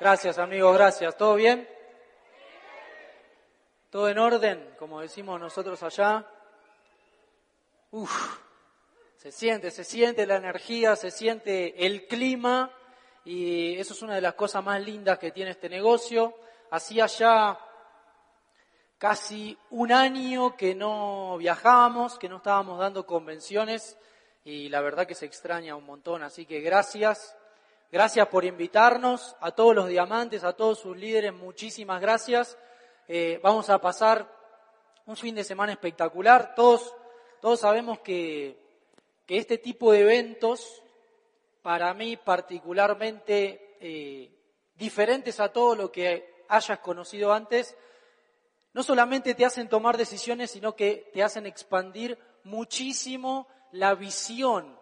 Gracias, amigos, gracias. ¿Todo bien? ¿Todo en orden, como decimos nosotros allá? Uf, se siente, se siente la energía, se siente el clima y eso es una de las cosas más lindas que tiene este negocio. Hacía ya casi un año que no viajábamos, que no estábamos dando convenciones y la verdad que se extraña un montón, así que gracias. Gracias por invitarnos, a todos los diamantes, a todos sus líderes, muchísimas gracias. Eh, vamos a pasar un fin de semana espectacular. Todos, todos sabemos que, que este tipo de eventos, para mí particularmente eh, diferentes a todo lo que hayas conocido antes, no solamente te hacen tomar decisiones, sino que te hacen expandir muchísimo la visión.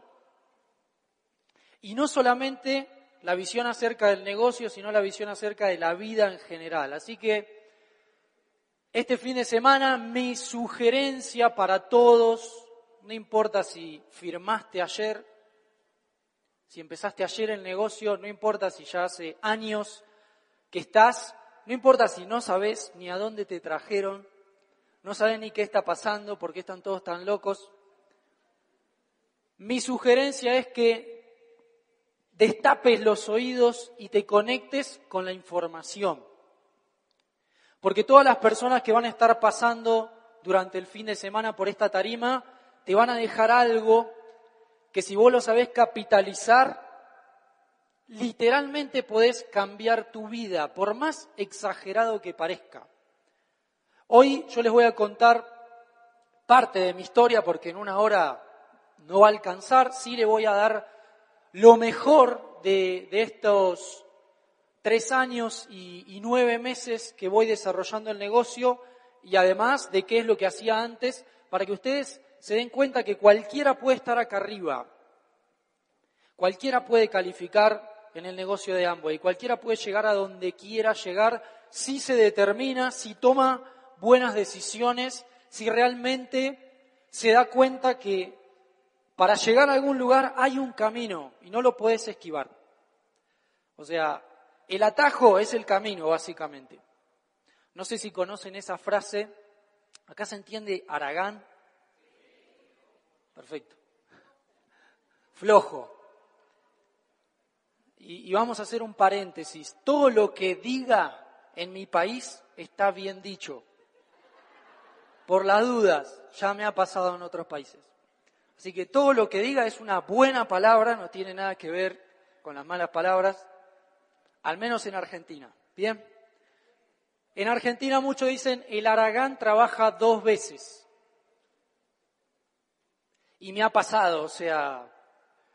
Y no solamente la visión acerca del negocio, sino la visión acerca de la vida en general. Así que este fin de semana mi sugerencia para todos, no importa si firmaste ayer, si empezaste ayer el negocio, no importa si ya hace años que estás, no importa si no sabes ni a dónde te trajeron, no sabes ni qué está pasando, por qué están todos tan locos. Mi sugerencia es que destapes los oídos y te conectes con la información. Porque todas las personas que van a estar pasando durante el fin de semana por esta tarima te van a dejar algo que si vos lo sabés capitalizar, literalmente podés cambiar tu vida, por más exagerado que parezca. Hoy yo les voy a contar parte de mi historia porque en una hora no va a alcanzar, sí le voy a dar lo mejor de, estos tres años y, nueve meses que voy desarrollando el negocio y además de qué es lo que hacía antes, para que ustedes se den cuenta que cualquiera puede estar acá arriba, cualquiera puede calificar en el negocio de y cualquiera puede llegar a donde quiera llegar si se determina, si toma buenas decisiones, si realmente se da cuenta que para llegar a algún lugar hay un camino y no lo puedes esquivar. O sea, el atajo es el camino, básicamente. No sé si conocen esa frase. Acá se entiende Aragán. Perfecto. Flojo. Y, y, vamos a hacer un paréntesis. Todo lo que diga en mi país está bien dicho. Por las dudas, ya me ha pasado en otros países. Así que todo lo que diga es una buena palabra, no tiene nada que ver con las malas palabras, al menos en Argentina. Bien. En Argentina muchos dicen el Aragán trabaja dos veces. Y me ha pasado, o sea,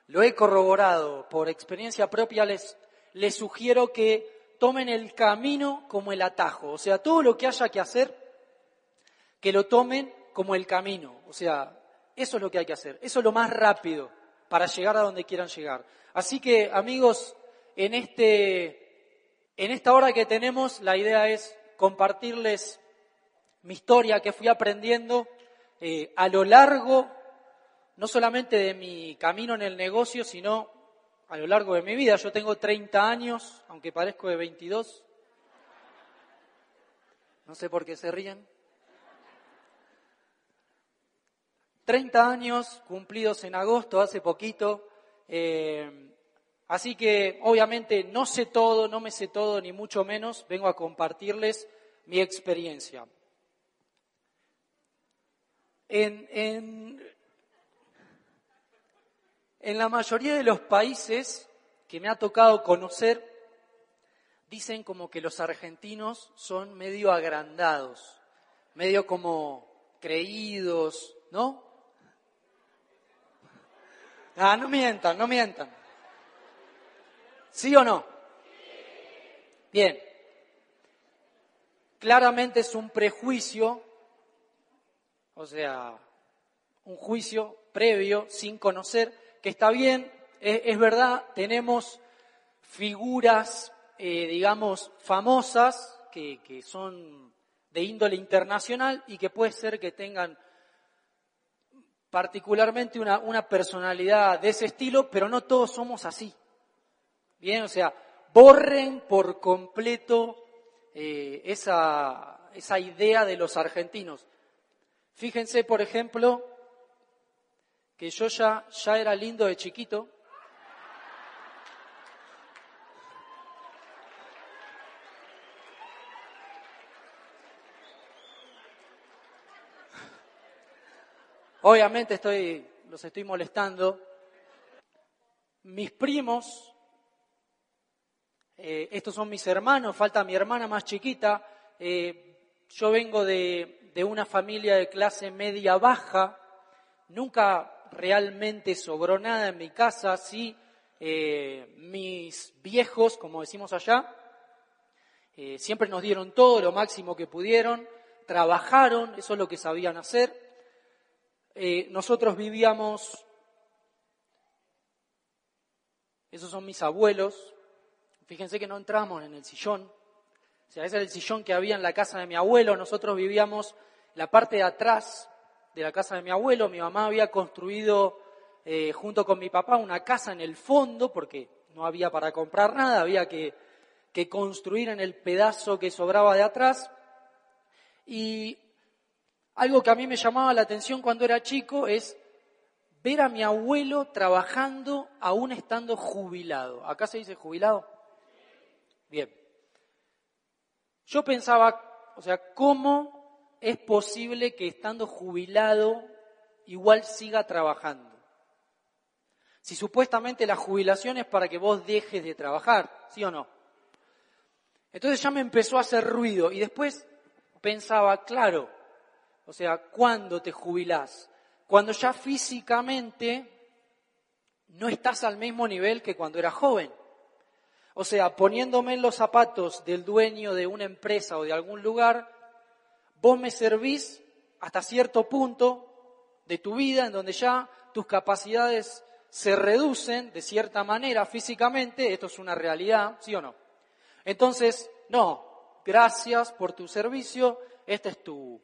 lo he corroborado por experiencia propia, les, les sugiero que tomen el camino como el atajo. O sea, todo lo que haya que hacer, que lo tomen como el camino. O sea, eso es lo que hay que hacer. Eso es lo más rápido para llegar a donde quieran llegar. Así que, amigos, en, este, en esta hora que tenemos, la idea es compartirles mi historia que fui aprendiendo eh, a lo largo, no solamente de mi camino en el negocio, sino a lo largo de mi vida. Yo tengo 30 años, aunque parezco de 22. No sé por qué se ríen. 30 años cumplidos en agosto, hace poquito. Eh, así que obviamente no sé todo, no me sé todo, ni mucho menos. Vengo a compartirles mi experiencia. En, en, en la mayoría de los países que me ha tocado conocer, dicen como que los argentinos son medio agrandados, medio como creídos, ¿no? Ah, no mientan, no mientan. ¿Sí o no? Bien. Claramente es un prejuicio, o sea, un juicio previo, sin conocer, que está bien, es, verdad, tenemos figuras, eh, digamos, famosas, que, que son de índole internacional y que puede ser que tengan particularmente una, una personalidad de ese estilo, pero no todos somos así. Bien, o sea, borren por completo eh, esa, esa idea de los argentinos. Fíjense, por ejemplo, que yo ya, ya era lindo de chiquito. Obviamente estoy, los estoy molestando. Mis primos, eh, estos son mis hermanos, falta mi hermana más chiquita. Eh, yo vengo de, de una familia de clase media baja. Nunca realmente sobró nada en mi casa, sí, eh, mis viejos, como decimos allá, siempre nos dieron todo, lo máximo que pudieron, trabajaron, eso es lo que sabían hacer. Eh, nosotros vivíamos, esos son mis abuelos, fíjense que no entramos en el sillón, o sea, ese era el sillón que había en la casa de mi abuelo, nosotros vivíamos la parte de atrás, de la casa de mi abuelo. Mi mamá había construido eh, junto con mi papá una casa en el fondo porque no había para comprar nada, había que, que construir en el pedazo que sobraba de atrás. Y algo que a mí me llamaba la atención cuando era chico es ver a mi abuelo trabajando aún estando jubilado. ¿Acá se dice jubilado? Bien. Yo pensaba, o sea, ¿cómo es posible que estando jubilado igual siga trabajando. Si supuestamente la jubilación es para que vos dejes de trabajar, ¿sí o no? Entonces ya me empezó a hacer ruido y después pensaba, claro, o sea, ¿cuándo te jubilás? Cuando ya físicamente no estás al mismo nivel que cuando eras joven. O sea, poniéndome en los zapatos del dueño de una empresa o de algún lugar, Vos me servís hasta cierto punto de tu vida en donde ya tus capacidades se reducen de cierta manera físicamente, esto es una realidad, ¿sí o no? Entonces, no, gracias por tu servicio, este es tu,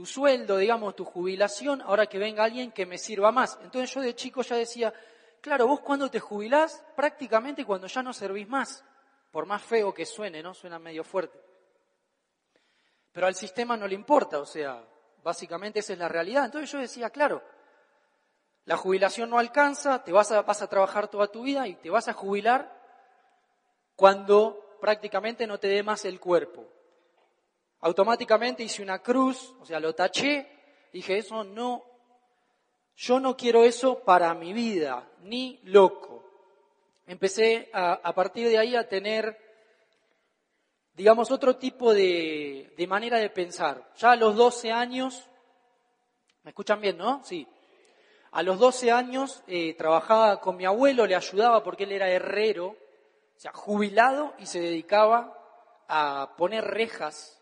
tu sueldo, digamos, tu jubilación, ahora que venga alguien que me sirva más. Entonces yo de chico ya decía, claro, vos cuando te jubilás, prácticamente cuando ya no servís más, por más feo que suene, ¿no? Suena medio fuerte. Pero al sistema no le importa, o sea, básicamente esa es la realidad. Entonces yo decía, claro, la jubilación no alcanza, te vas a, vas a trabajar toda tu vida y te vas a jubilar cuando prácticamente no te dé más el cuerpo. Automáticamente hice una cruz, o sea, lo taché, dije, eso no, yo no quiero eso para mi vida, ni loco. Empecé a, a partir de ahí a tener digamos, otro tipo de, manera de pensar. Ya a los 12 años, ¿me escuchan bien, no? Sí. A los 12 años eh, trabajaba con mi abuelo, le ayudaba porque él era herrero, o sea, jubilado y se dedicaba a poner rejas,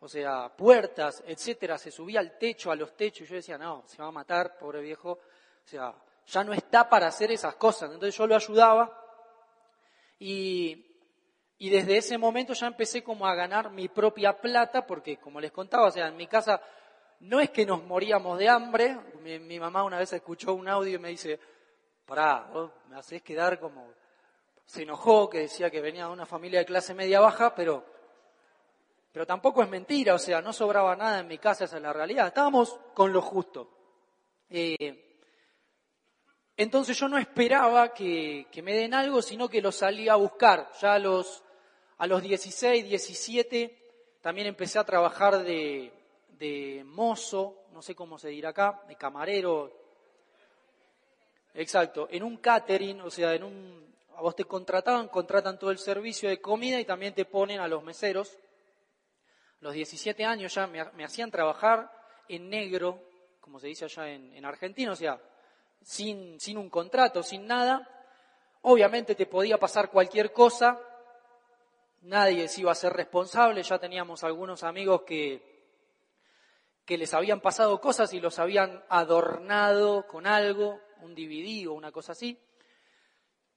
o sea, puertas, etcétera, se subía al techo, a los techos, y yo decía, no, se va a matar, pobre viejo, o sea, ya no está para hacer esas cosas. Entonces yo lo ayudaba y y desde ese momento ya empecé como a ganar mi propia plata, porque como les contaba, o sea, en mi casa no es que nos moríamos de hambre. Mi, mamá una vez escuchó un audio y me dice, pará, me hacés quedar como... Se enojó, que decía que venía de una familia de clase media baja, pero, pero tampoco es mentira, o sea, no sobraba nada en mi casa, esa es la realidad. Estábamos con lo justo. Eh, entonces yo no esperaba que, me den algo, sino que lo salí a buscar. Ya los a los 16, 17 también empecé a trabajar de, de mozo, no sé cómo se dirá acá, de camarero. Exacto, en un catering, o sea, en un, a vos te contrataban, contratan todo el servicio de comida y también te ponen a los meseros. Los 17 años ya me, hacían trabajar en negro, como se dice allá en, en Argentina, o sea, sin, sin un contrato, sin nada. Obviamente te podía pasar cualquier cosa, nadie se iba a ser responsable, ya teníamos algunos amigos que, que les habían pasado cosas y los habían adornado con algo, un DVD o una cosa así.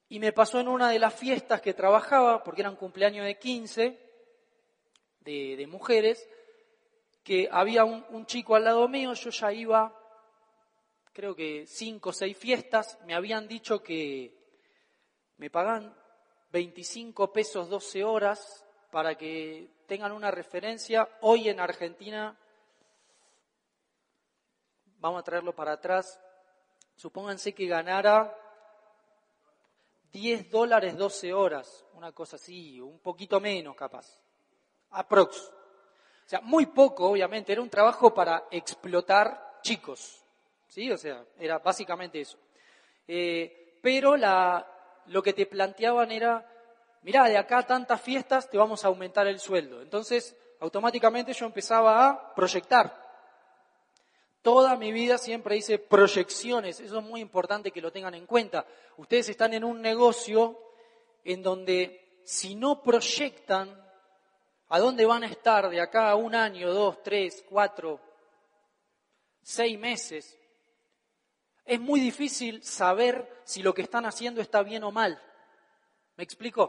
Y me pasó en una de las fiestas que trabajaba, porque era un cumpleaños de 15 de, mujeres, que había un, un, chico al lado mío, yo ya iba, creo que cinco o seis fiestas, me habían dicho que me pagan 25 pesos 12 horas, para que tengan una referencia. Hoy en Argentina, vamos a traerlo para atrás, supónganse que ganara 10 dólares 12 horas, una cosa así, un poquito menos capaz, aprox. O sea, muy poco, obviamente, era un trabajo para explotar chicos, ¿sí? O sea, era básicamente eso. Eh, pero la, lo que te planteaban era, mirá, de acá tantas fiestas te vamos a aumentar el sueldo. Entonces, automáticamente yo empezaba a proyectar. Toda mi vida siempre hice proyecciones, eso es muy importante que lo tengan en cuenta. Ustedes están en un negocio en donde si no proyectan a dónde van a estar de acá a un año, dos, tres, cuatro, seis meses, es muy difícil saber si lo que están haciendo está bien o mal. ¿Me explico?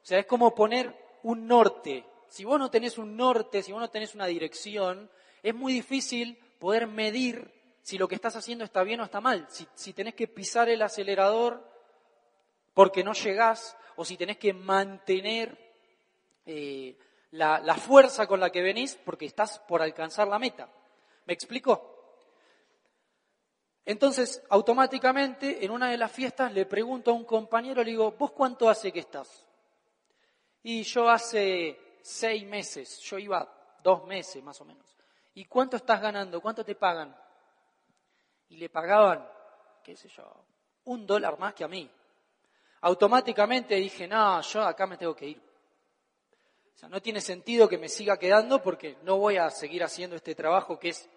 O sea, es como poner un norte. Si vos no tenés un norte, si vos no tenés una dirección, es muy difícil poder medir si lo que estás haciendo está bien o está mal. Si, tenés que pisar el acelerador porque no llegás, o si tenés que mantener eh, la, fuerza con la que venís porque estás por alcanzar la meta. ¿Me explico? Entonces, automáticamente, en una de las fiestas le pregunto a un compañero, le digo, ¿vos cuánto hace que estás? Y yo hace seis meses, yo iba dos meses más o menos. ¿Y cuánto estás ganando? ¿Cuánto te pagan? Y le pagaban, qué sé yo, un dólar más que a mí. Automáticamente dije, no, yo acá me tengo que ir. O sea, no tiene sentido que me siga quedando porque no voy a seguir haciendo este trabajo que es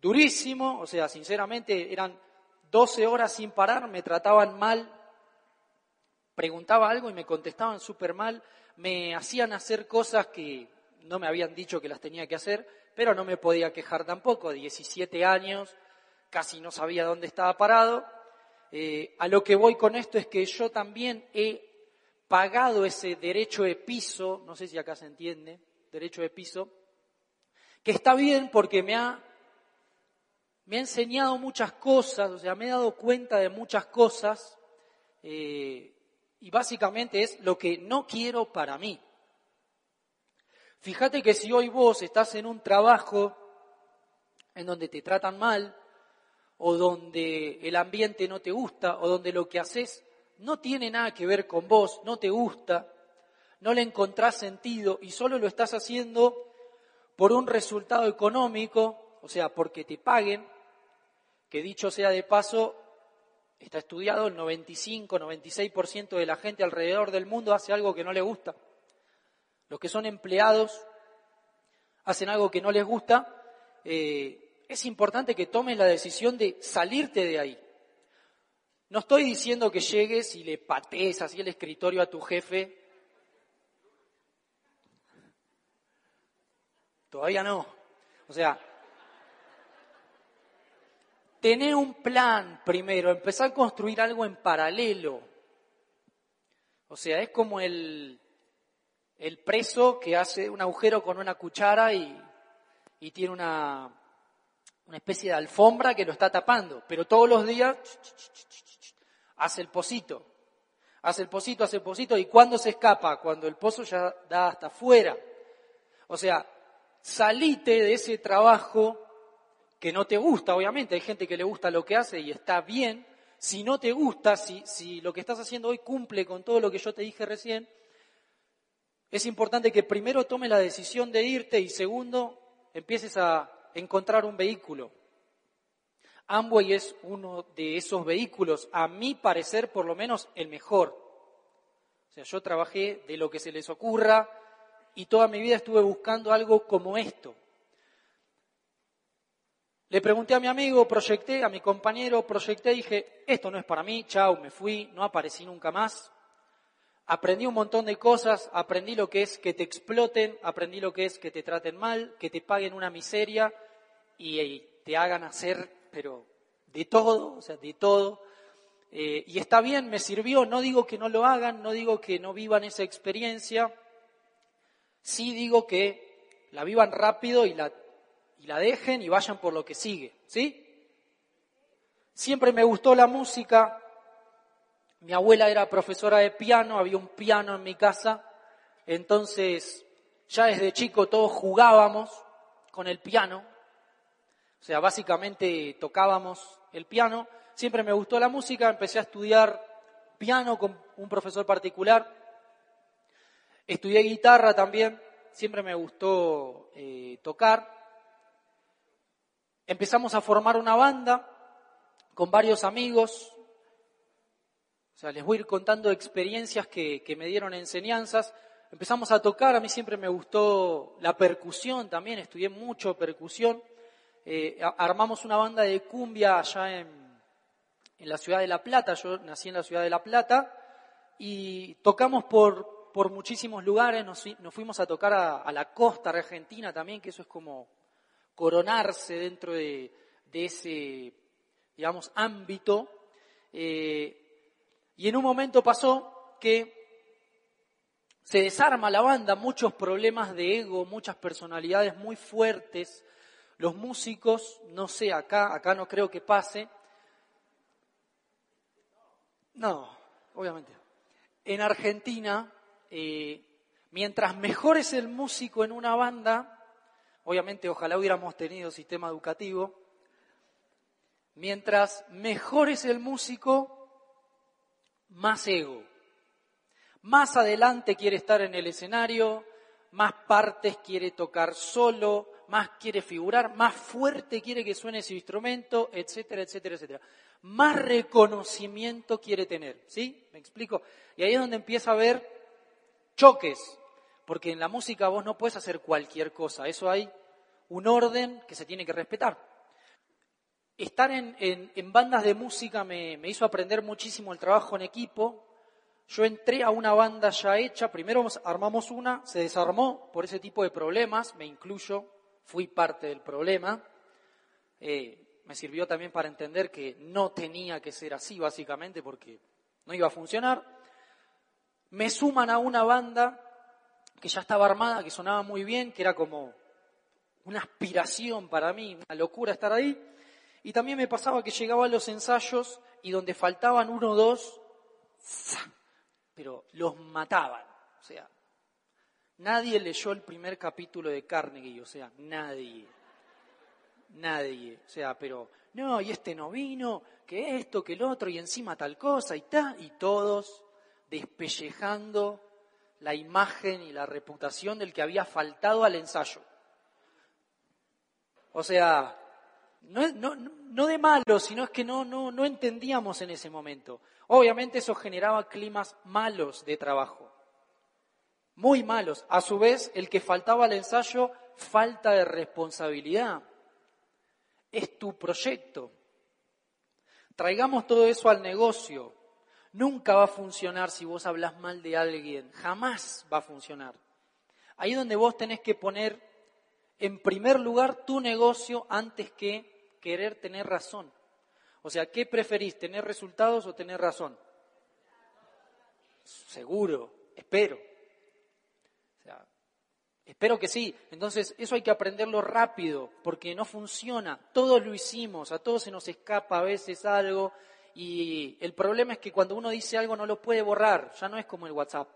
durísimo, o sea, sinceramente eran 12 horas sin parar, me trataban mal, preguntaba algo y me contestaban súper mal, me hacían hacer cosas que no me habían dicho que las tenía que hacer, pero no me podía quejar tampoco, 17 años, casi no sabía dónde estaba parado. Eh, a lo que voy con esto es que yo también he pagado ese derecho de piso, no sé si acá se entiende, derecho de piso, que está bien porque me ha me ha enseñado muchas cosas, o sea, me he dado cuenta de muchas cosas eh, y básicamente es lo que no quiero para mí. Fíjate que si hoy vos estás en un trabajo en donde te tratan mal, o donde el ambiente no te gusta, o donde lo que haces no tiene nada que ver con vos, no te gusta, no le encontrás sentido y solo lo estás haciendo por un resultado económico, o sea, porque te paguen, que dicho sea de paso, está estudiado, el 95-96% de la gente alrededor del mundo hace algo que no le gusta. Los que son empleados hacen algo que no les gusta, eh, es importante que tomes la decisión de salirte de ahí. No estoy diciendo que llegues y le patees así el escritorio a tu jefe. Todavía no. O sea, tener un plan primero, empezar a construir algo en paralelo. O sea, es como el, el preso que hace un agujero con una cuchara y, y tiene una, una especie de alfombra que lo está tapando, pero todos los días hace el pocito, hace el pocito, hace el pocito, y cuando se escapa, cuando el pozo ya da hasta afuera. O sea, salite de ese trabajo que no te gusta, obviamente, hay gente que le gusta lo que hace y está bien. Si no te gusta, si, si lo que estás haciendo hoy cumple con todo lo que yo te dije recién, es importante que primero tomes la decisión de irte y segundo, empieces a encontrar un vehículo. Amway es uno de esos vehículos, a mi parecer por lo menos el mejor. O sea, yo trabajé de lo que se les ocurra y toda mi vida estuve buscando algo como esto. Le pregunté a mi amigo, proyecté, a mi compañero, proyecté, dije, esto no es para mí, chao, me fui, no aparecí nunca más. Aprendí un montón de cosas, aprendí lo que es que te exploten, aprendí lo que es que te traten mal, que te paguen una miseria y, te hagan hacer, pero de todo, o sea, de todo. Eh, y está bien, me sirvió, no digo que no lo hagan, no digo que no vivan esa experiencia, sí digo que la vivan rápido y la y la dejen y vayan por lo que sigue, ¿sí? Siempre me gustó la música, Mi abuela era profesora de piano, había un piano en mi casa, entonces ya desde chico todos jugábamos con el piano, o sea, básicamente tocábamos el piano. Siempre me gustó la música, empecé a estudiar piano con un profesor particular. Estudié guitarra también, siempre me gustó eh, tocar. Empezamos a formar una banda con varios amigos. O sea, les voy a ir contando experiencias que, que me dieron enseñanzas. Empezamos a tocar, a mí siempre me gustó la percusión también, estudié mucho percusión. Eh, armamos una banda de cumbia allá en, la ciudad de La Plata, yo nací en la ciudad de La Plata, y tocamos por, por muchísimos lugares, nos, fuimos a tocar a, la costa argentina también, que eso es como coronarse dentro de, ese, digamos, ámbito. Eh, y en un momento pasó que se desarma la banda, muchos problemas de ego, muchas personalidades muy fuertes, los músicos, no sé, acá, acá no creo que pase. No, obviamente. En Argentina, eh, mientras mejor es el músico en una banda, obviamente ojalá hubiéramos tenido sistema educativo, mientras mejor es el músico, más ego. Más adelante quiere estar en el escenario, más partes quiere tocar solo, más quiere figurar, más fuerte quiere que suene su instrumento, etcétera, etcétera, etcétera. Más reconocimiento quiere tener, ¿sí? ¿Me explico? Y ahí es donde empieza a haber choques, porque en la música vos no puedes hacer cualquier cosa, eso hay un orden que se tiene que respetar. Estar en, bandas de música me, me hizo aprender muchísimo el trabajo en equipo, yo entré a una banda ya hecha, primero armamos una, se desarmó por ese tipo de problemas, me incluyo, fui parte del problema. Eh, me sirvió también para entender que no tenía que ser así, básicamente, porque no iba a funcionar. Me suman a una banda que ya estaba armada, que sonaba muy bien, que era como una aspiración para mí, una locura estar ahí. Y también me pasaba que llegaba a los ensayos y donde faltaban uno o dos, pero los mataban. O sea, Nadie leyó el primer capítulo de Carnegie, o sea, nadie. Nadie. O sea, pero, no, y este no vino, que esto, que el otro, y encima tal cosa, y tal, y todos despellejando la imagen y la reputación del que había faltado al ensayo. O sea, no, no, no de malo, sino es que no, no, no entendíamos en ese momento. Obviamente eso generaba climas malos de trabajo muy malos. A su vez, el que faltaba al ensayo, falta de responsabilidad. Es tu proyecto. Traigamos todo eso al negocio. Nunca va a funcionar si vos hablas mal de alguien. Jamás va a funcionar. Ahí donde vos tenés que poner en primer lugar tu negocio antes que querer tener razón. O sea, ¿qué preferís, tener resultados o tener razón? Seguro, espero. Espero que sí. Entonces, eso hay que aprenderlo rápido, porque no funciona. Todos lo hicimos, a todos se nos escapa a veces algo. Y el problema es que cuando uno dice algo no lo puede borrar, ya no es como el WhatsApp.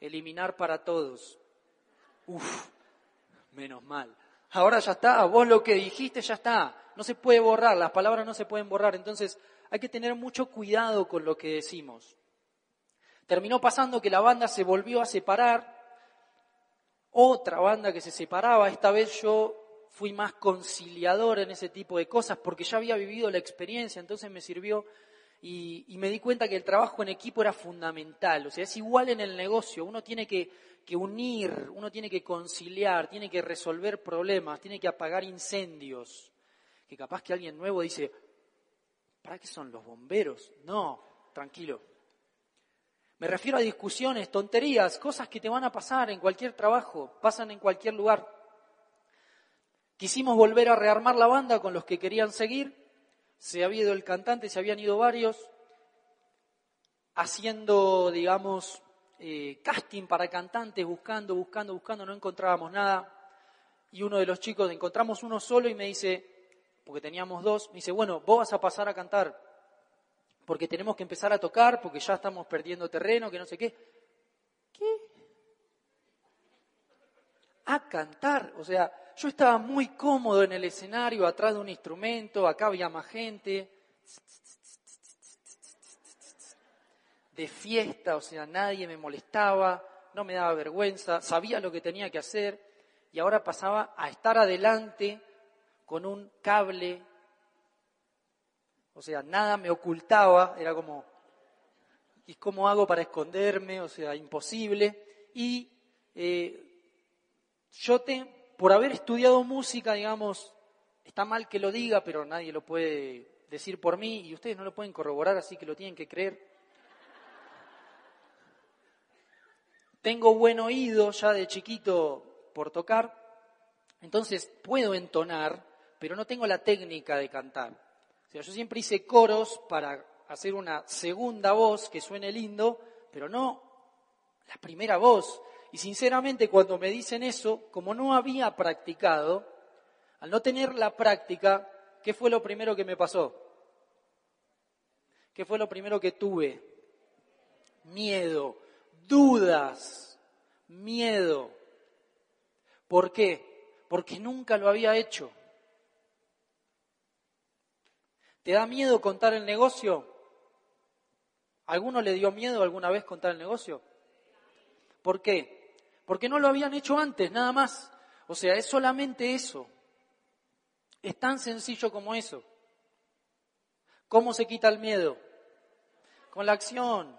Eliminar para todos. Uf, menos mal. Ahora ya está, vos lo que dijiste ya está. No se puede borrar, las palabras no se pueden borrar. Entonces hay que tener mucho cuidado con lo que decimos. Terminó pasando que la banda se volvió a separar otra banda que se separaba. Esta vez yo fui más conciliador en ese tipo de cosas porque ya había vivido la experiencia, entonces me sirvió y, me di cuenta que el trabajo en equipo era fundamental. O sea, es igual en el negocio, uno tiene que, que unir, uno tiene que conciliar, tiene que resolver problemas, tiene que apagar incendios. Que capaz que alguien nuevo dice, ¿para qué son los bomberos? No, tranquilo, me refiero a discusiones, tonterías, cosas que te van a pasar en cualquier trabajo, pasan en cualquier lugar. Quisimos volver a rearmar la banda con los que querían seguir. Se había ido el cantante, se habían ido varios, haciendo, digamos, eh, casting para cantantes, buscando, buscando, buscando, no encontrábamos nada. Y uno de los chicos, encontramos uno solo y me dice, porque teníamos dos, me dice, bueno, vos vas a pasar a cantar porque tenemos que empezar a tocar, porque ya estamos perdiendo terreno, que no sé qué. ¿Qué? A cantar. O sea, yo estaba muy cómodo en el escenario, atrás de un instrumento, acá había más gente. De fiesta, o sea, nadie me molestaba, no me daba vergüenza, sabía lo que tenía que hacer y ahora pasaba a estar adelante con un cable o sea, nada me ocultaba, era como, ¿y cómo hago para esconderme? O sea, imposible. Y eh, yo, por haber estudiado música, digamos, está mal que lo diga, pero nadie lo puede decir por mí y ustedes no lo pueden corroborar, así que lo tienen que creer. Tengo buen oído ya de chiquito por tocar, entonces puedo entonar, pero no tengo la técnica de cantar. O sea, yo siempre hice coros para hacer una segunda voz que suene lindo, pero no la primera voz. Y sinceramente cuando me dicen eso, como no había practicado, al no tener la práctica, ¿qué fue lo primero que me pasó? ¿Qué fue lo primero que tuve? Miedo, dudas, miedo. ¿Por qué? Porque nunca lo había hecho. ¿Te da miedo contar el negocio? ¿Alguno le dio miedo alguna vez contar el negocio? ¿Por qué? Porque no lo habían hecho antes, nada más. O sea, es solamente eso. Es tan sencillo como eso. ¿Cómo se quita el miedo? Con la acción,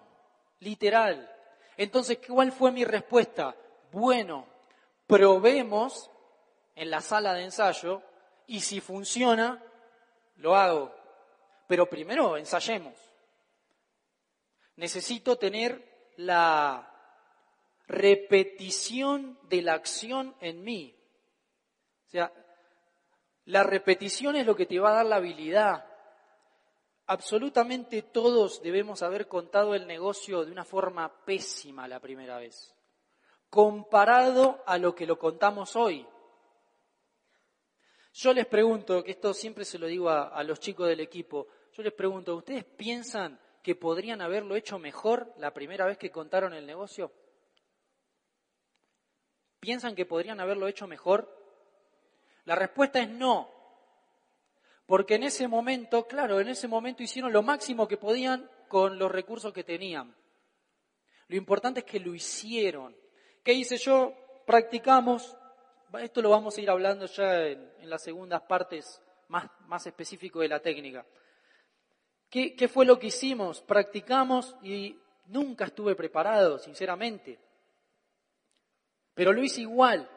literal. Entonces, ¿cuál fue mi respuesta? Bueno, probemos en la sala de ensayo y si funciona, lo hago. Pero primero ensayemos. Necesito tener la repetición de la acción en mí. O sea, la repetición es lo que te va a dar la habilidad. Absolutamente todos debemos haber contado el negocio de una forma pésima la primera vez, comparado a lo que lo contamos hoy. Yo les pregunto, que esto siempre se lo digo a, a los chicos del equipo, yo les pregunto, ¿ustedes piensan que podrían haberlo hecho mejor la primera vez que contaron el negocio? ¿Piensan que podrían haberlo hecho mejor? La respuesta es no. Porque en ese momento, claro, en ese momento hicieron lo máximo que podían con los recursos que tenían. Lo importante es que lo hicieron. ¿Qué hice yo? Practicamos. Esto lo vamos a ir hablando ya en, las segundas partes más, más específico de la técnica. ¿Qué, fue lo que hicimos? Practicamos y nunca estuve preparado, sinceramente. Pero lo hice igual.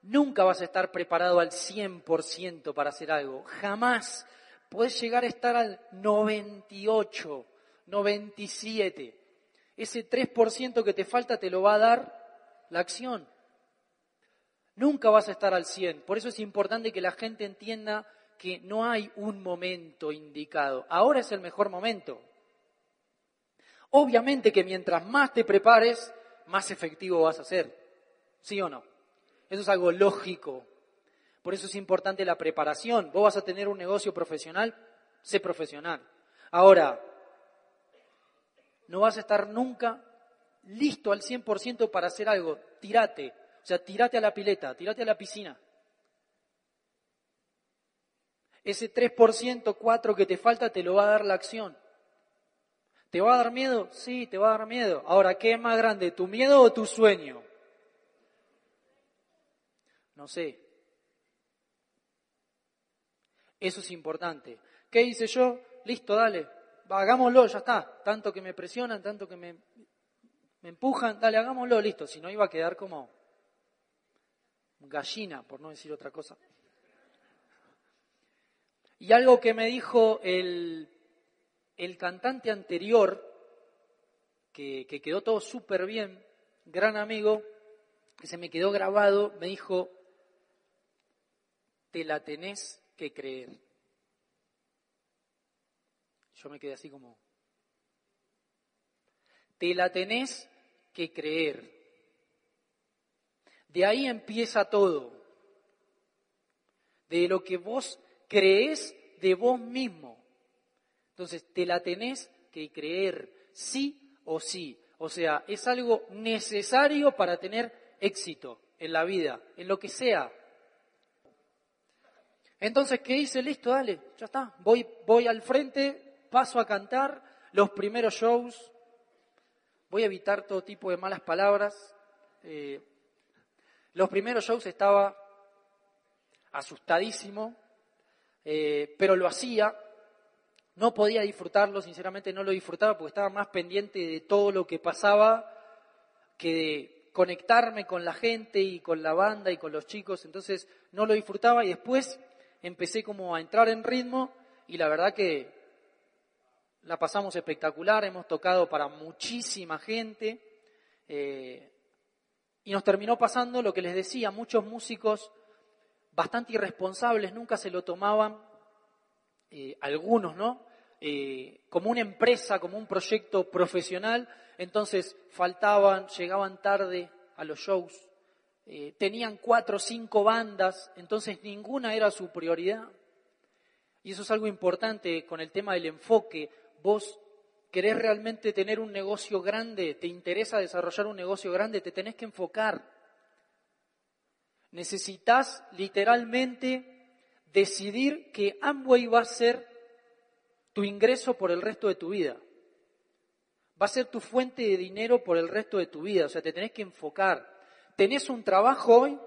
Nunca vas a estar preparado al 100% para hacer algo. Jamás. Puedes llegar a estar al 98, 97. Ese 3% que te falta te lo va a dar la acción. Nunca vas a estar al 100. Por eso es importante que la gente entienda que no hay un momento indicado. Ahora es el mejor momento. Obviamente que mientras más te prepares, más efectivo vas a ser. ¿Sí o no? Eso es algo lógico. Por eso es importante la preparación. Vos vas a tener un negocio profesional, sé profesional. Ahora, no vas a estar nunca listo al 100% para hacer algo. Tírate. O sea, tírate a la pileta, tírate a la piscina. Ese 3%, 4% que te falta te lo va a dar la acción. ¿Te va a dar miedo? Sí, te va a dar miedo. Ahora, ¿qué es más grande, tu miedo o tu sueño? No sé. Eso es importante. ¿Qué hice yo? Listo, dale, hagámoslo, ya está. Tanto que me presionan, tanto que me, me empujan, dale, hagámoslo, listo. Si no iba a quedar como gallina, por no decir otra cosa. Y algo que me dijo el, cantante anterior, que, que quedó todo súper bien, gran amigo, que se me quedó grabado, me dijo, te la tenés que creer. Yo me quedé así como, te la tenés que creer. De ahí empieza todo. De lo que vos crees de vos mismo. Entonces, te la tenés que creer, sí o sí. O sea, es algo necesario para tener éxito en la vida, en lo que sea. Entonces, ¿qué hice? Listo, dale, ya está. Voy, voy al frente, paso a cantar los primeros shows. Voy a evitar todo tipo de malas palabras. Eh, los primeros shows estaba asustadísimo, eh, pero lo hacía. No podía disfrutarlo, sinceramente no lo disfrutaba porque estaba más pendiente de todo lo que pasaba que de conectarme con la gente y con la banda y con los chicos, entonces no lo disfrutaba y después empecé como a entrar en ritmo y la verdad que la pasamos espectacular, hemos tocado para muchísima gente eh, y nos terminó pasando lo que les decía, muchos músicos bastante irresponsables, nunca se lo tomaban, eh, algunos, ¿no? Eh, como una empresa, como un proyecto profesional, entonces faltaban, llegaban tarde a los shows, eh, tenían cuatro o cinco bandas, entonces ninguna era su prioridad. Y eso es algo importante con el tema del enfoque. Vos querés realmente tener un negocio grande, te interesa desarrollar un negocio grande, te tenés que enfocar. Necesitas literalmente decidir que Amway va a ser tu ingreso por el resto de tu vida. Va a ser tu fuente de dinero por el resto de tu vida. O sea, te tenés que enfocar. ¿Tenés un trabajo hoy?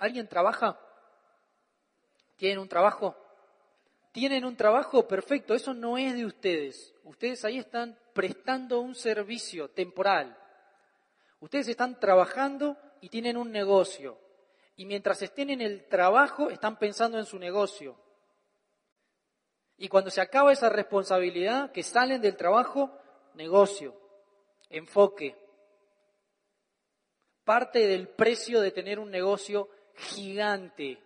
¿Alguien trabaja? ¿Tienen un trabajo? ¿Tienen un trabajo? Perfecto, eso no es de ustedes. Ustedes ahí están prestando un servicio temporal. Ustedes están trabajando y tienen un negocio. Y mientras estén en el trabajo, están pensando en su negocio. Y cuando se acaba esa responsabilidad, que salen del trabajo, negocio, enfoque. Parte del precio de tener un negocio gigante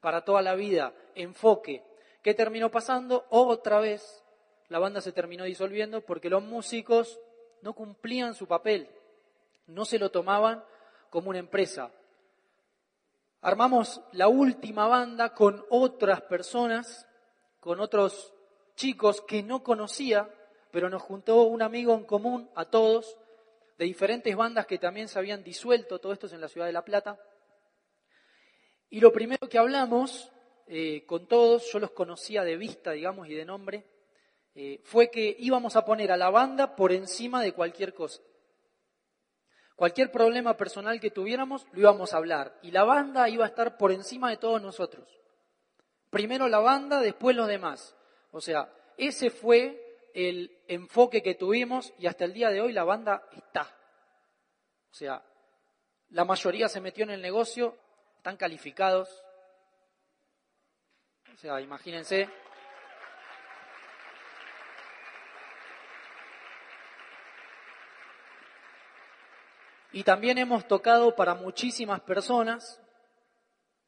para toda la vida, enfoque. ¿Qué terminó pasando? Otra vez la banda se terminó disolviendo porque los músicos no cumplían su papel, no se lo tomaban como una empresa. Armamos la última banda con otras personas, con otros chicos que no conocía, pero nos juntó un amigo en común a todos, de diferentes bandas que también se habían disuelto, todo esto es en la ciudad de La Plata. Y lo primero que hablamos eh, con todos, yo los conocía de vista, digamos, y de nombre, eh, fue que íbamos a poner a la banda por encima de cualquier cosa. Cualquier problema personal que tuviéramos, lo íbamos a hablar. Y la banda iba a estar por encima de todos nosotros. Primero la banda, después los demás. O sea, ese fue el enfoque que tuvimos y hasta el día de hoy la banda está. O sea, la mayoría se metió en el negocio, están calificados. O sea, imagínense. Y también hemos tocado para muchísimas personas,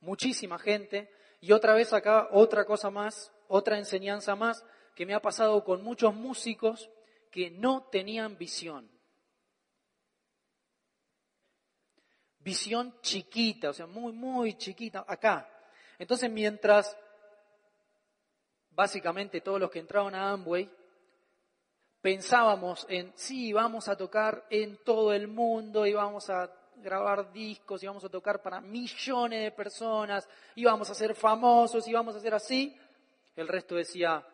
muchísima gente, y otra vez acá otra cosa más, otra enseñanza más que me ha pasado con muchos músicos que no tenían visión. Visión chiquita, o sea, muy, muy chiquita, acá. Entonces, mientras básicamente todos los que entraron a Amway pensábamos en, sí, vamos a tocar en todo el mundo y vamos a grabar discos y vamos a tocar para millones de personas y vamos a ser famosos y vamos a ser así, el resto decía,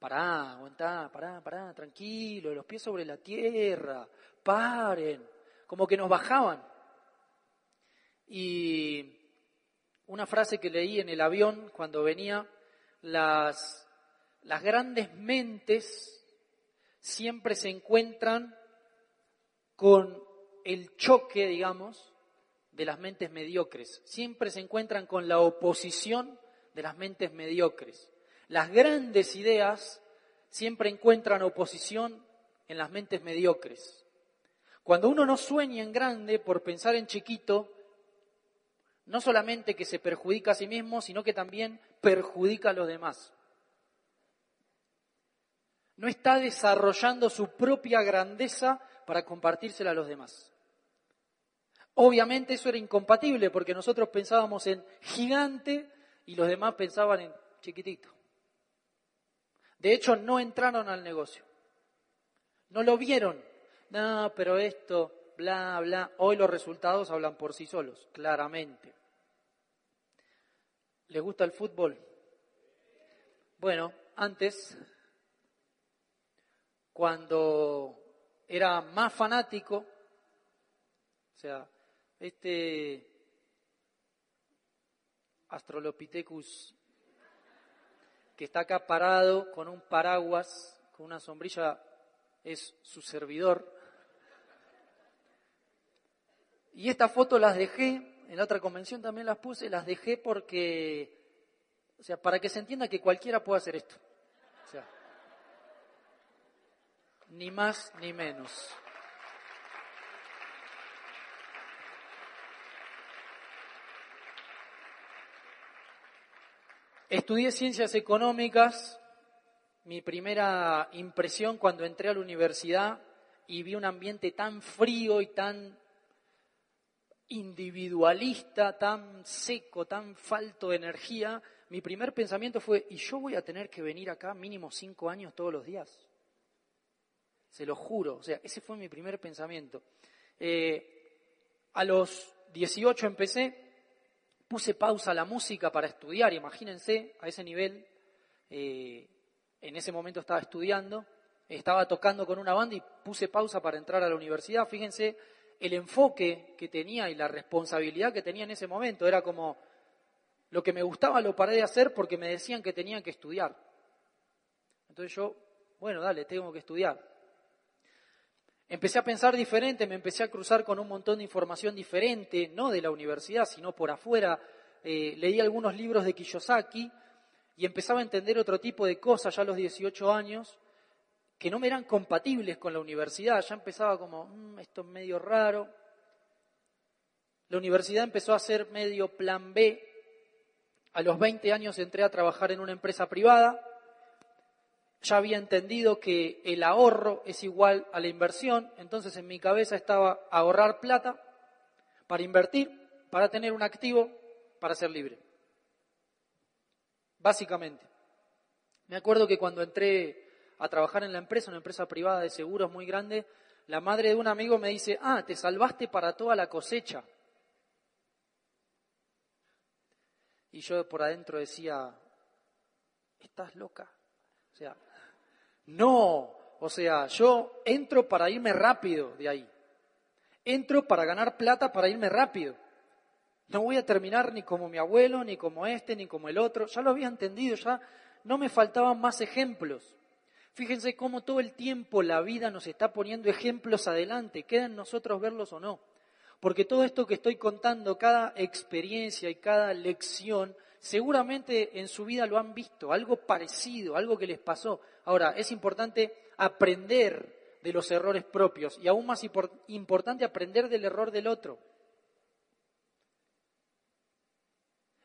pará, aguantá, pará, pará, tranquilo, los pies sobre la tierra, paren, como que nos bajaban. Y una frase que leí en el avión cuando venía, las, las grandes mentes siempre se encuentran con el choque, digamos, de las mentes mediocres. Siempre se encuentran con la oposición de las mentes mediocres. Las grandes ideas siempre encuentran oposición en las mentes mediocres. Cuando uno no sueña en grande por pensar en chiquito, no solamente que se perjudica a sí mismo, sino que también perjudica a los demás no está desarrollando su propia grandeza para compartírsela a los demás. Obviamente eso era incompatible porque nosotros pensábamos en gigante y los demás pensaban en chiquitito. De hecho, no entraron al negocio. No lo vieron. No, pero esto, bla, bla. Hoy los resultados hablan por sí solos, claramente. ¿Les gusta el fútbol? Bueno, antes, cuando era más fanático, o sea, este Astrolopithecus que está acá parado con un paraguas, con una sombrilla, es su servidor. Y estas fotos las dejé, en la otra convención también las puse, las dejé porque, o sea, para que se entienda que cualquiera puede hacer esto. O sea, ni más ni menos. Estudié ciencias económicas. Mi primera impresión cuando entré a la universidad y vi un ambiente tan frío y tan individualista, tan seco, tan falto de energía, mi primer pensamiento fue, ¿y yo voy a tener que venir acá mínimo cinco años todos los días? Se lo juro, o sea, ese fue mi primer pensamiento. Eh, a los 18 empecé, puse pausa a la música para estudiar, imagínense, a ese nivel, eh, en ese momento estaba estudiando, estaba tocando con una banda y puse pausa para entrar a la universidad, fíjense el enfoque que tenía y la responsabilidad que tenía en ese momento, era como lo que me gustaba lo paré de hacer porque me decían que tenían que estudiar. Entonces yo, bueno, dale, tengo que estudiar. Empecé a pensar diferente, me empecé a cruzar con un montón de información diferente, no de la universidad, sino por afuera. Eh, leí algunos libros de Kiyosaki y empezaba a entender otro tipo de cosas ya a los 18 años que no me eran compatibles con la universidad. Ya empezaba como, mm, esto es medio raro. La universidad empezó a ser medio plan B. A los 20 años entré a trabajar en una empresa privada ya había entendido que el ahorro es igual a la inversión, entonces en mi cabeza estaba ahorrar plata para invertir, para tener un activo, para ser libre. Básicamente. Me acuerdo que cuando entré a trabajar en la empresa, una empresa privada de seguros muy grande, la madre de un amigo me dice, ah, te salvaste para toda la cosecha. Y yo por adentro decía, estás loca. O sea, no, o sea, yo entro para irme rápido de ahí. Entro para ganar plata para irme rápido. No voy a terminar ni como mi abuelo, ni como este, ni como el otro. Ya lo había entendido, ya no me faltaban más ejemplos. Fíjense cómo todo el tiempo la vida nos está poniendo ejemplos adelante. Queda en nosotros verlos o no. Porque todo esto que estoy contando, cada experiencia y cada lección, seguramente en su vida lo han visto, algo parecido, algo que les pasó. Ahora, es importante aprender de los errores propios y aún más importante aprender del error del otro.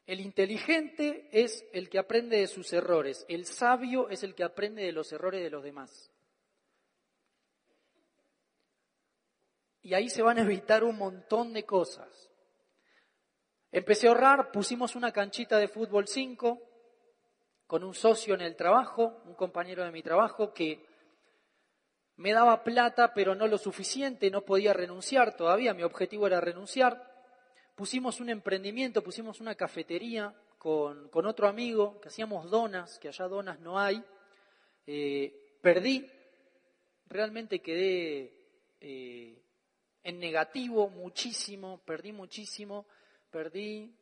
El inteligente es el que aprende de sus errores, el sabio es el que aprende de los errores de los demás. Y ahí se van a evitar un montón de cosas. Empecé a ahorrar, pusimos una canchita de fútbol 5 con un socio en el trabajo, un compañero de mi trabajo que me daba plata pero no lo suficiente, no podía renunciar todavía, mi objetivo era renunciar. Pusimos un emprendimiento, pusimos una cafetería con, otro amigo, que hacíamos donas, que allá donas no hay. Eh, perdí, realmente quedé eh, en negativo muchísimo, perdí muchísimo perdí.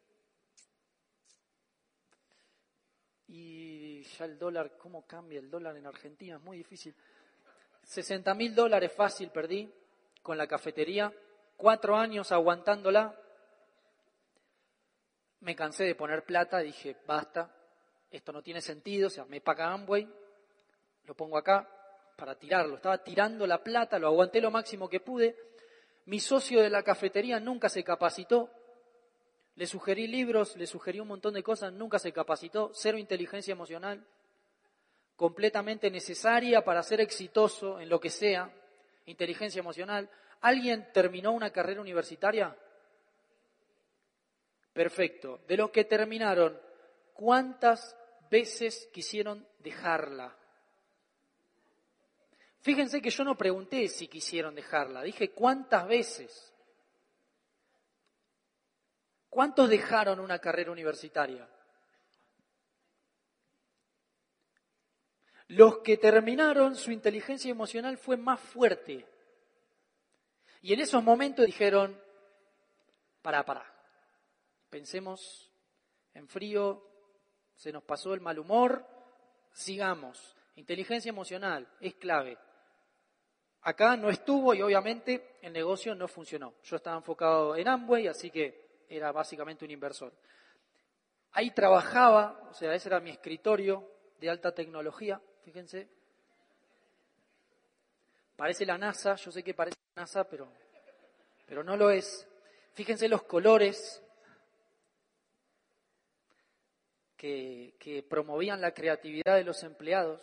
Y ya el dólar, ¿cómo cambia el dólar en Argentina? Es muy difícil. 60 mil dólares fácil perdí con la cafetería, cuatro años aguantándola. Me cansé de poner plata, dije, basta, esto no tiene sentido, o sea, me paga Amway, lo pongo acá para tirarlo. Estaba tirando la plata, lo aguanté lo máximo que pude. Mi socio de la cafetería nunca se capacitó, le sugerí libros, le sugerí un montón de cosas, nunca se capacitó, cero inteligencia emocional, completamente necesaria para ser exitoso en lo que sea, inteligencia emocional. ¿Alguien terminó una carrera universitaria? Perfecto. De los que terminaron, ¿cuántas veces quisieron dejarla? Fíjense que yo no pregunté si quisieron dejarla, dije cuántas veces. ¿Cuántos dejaron una carrera universitaria? Los que terminaron, su inteligencia emocional fue más fuerte. Y en esos momentos dijeron, para, para, pensemos en frío, se nos pasó el mal humor, sigamos. Inteligencia emocional es clave. Acá no estuvo y obviamente el negocio no funcionó. Yo estaba enfocado en Amway, así que era básicamente un inversor. Ahí trabajaba, o sea, ese era mi escritorio de alta tecnología, fíjense. Parece la NASA, yo sé que parece la NASA, pero, pero no lo es. Fíjense los colores que, que promovían la creatividad de los empleados.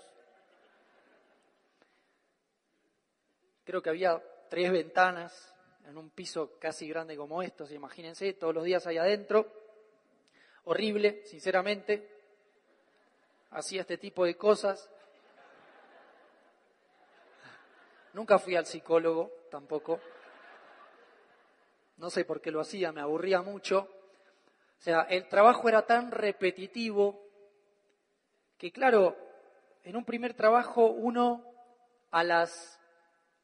Creo que había tres ventanas en un piso casi grande como estos, imagínense, todos los días ahí adentro. Horrible, sinceramente. Hacía este tipo de cosas. Nunca fui al psicólogo tampoco. No sé por qué lo hacía, me aburría mucho. O sea, el trabajo era tan repetitivo que, claro, en un primer trabajo uno a las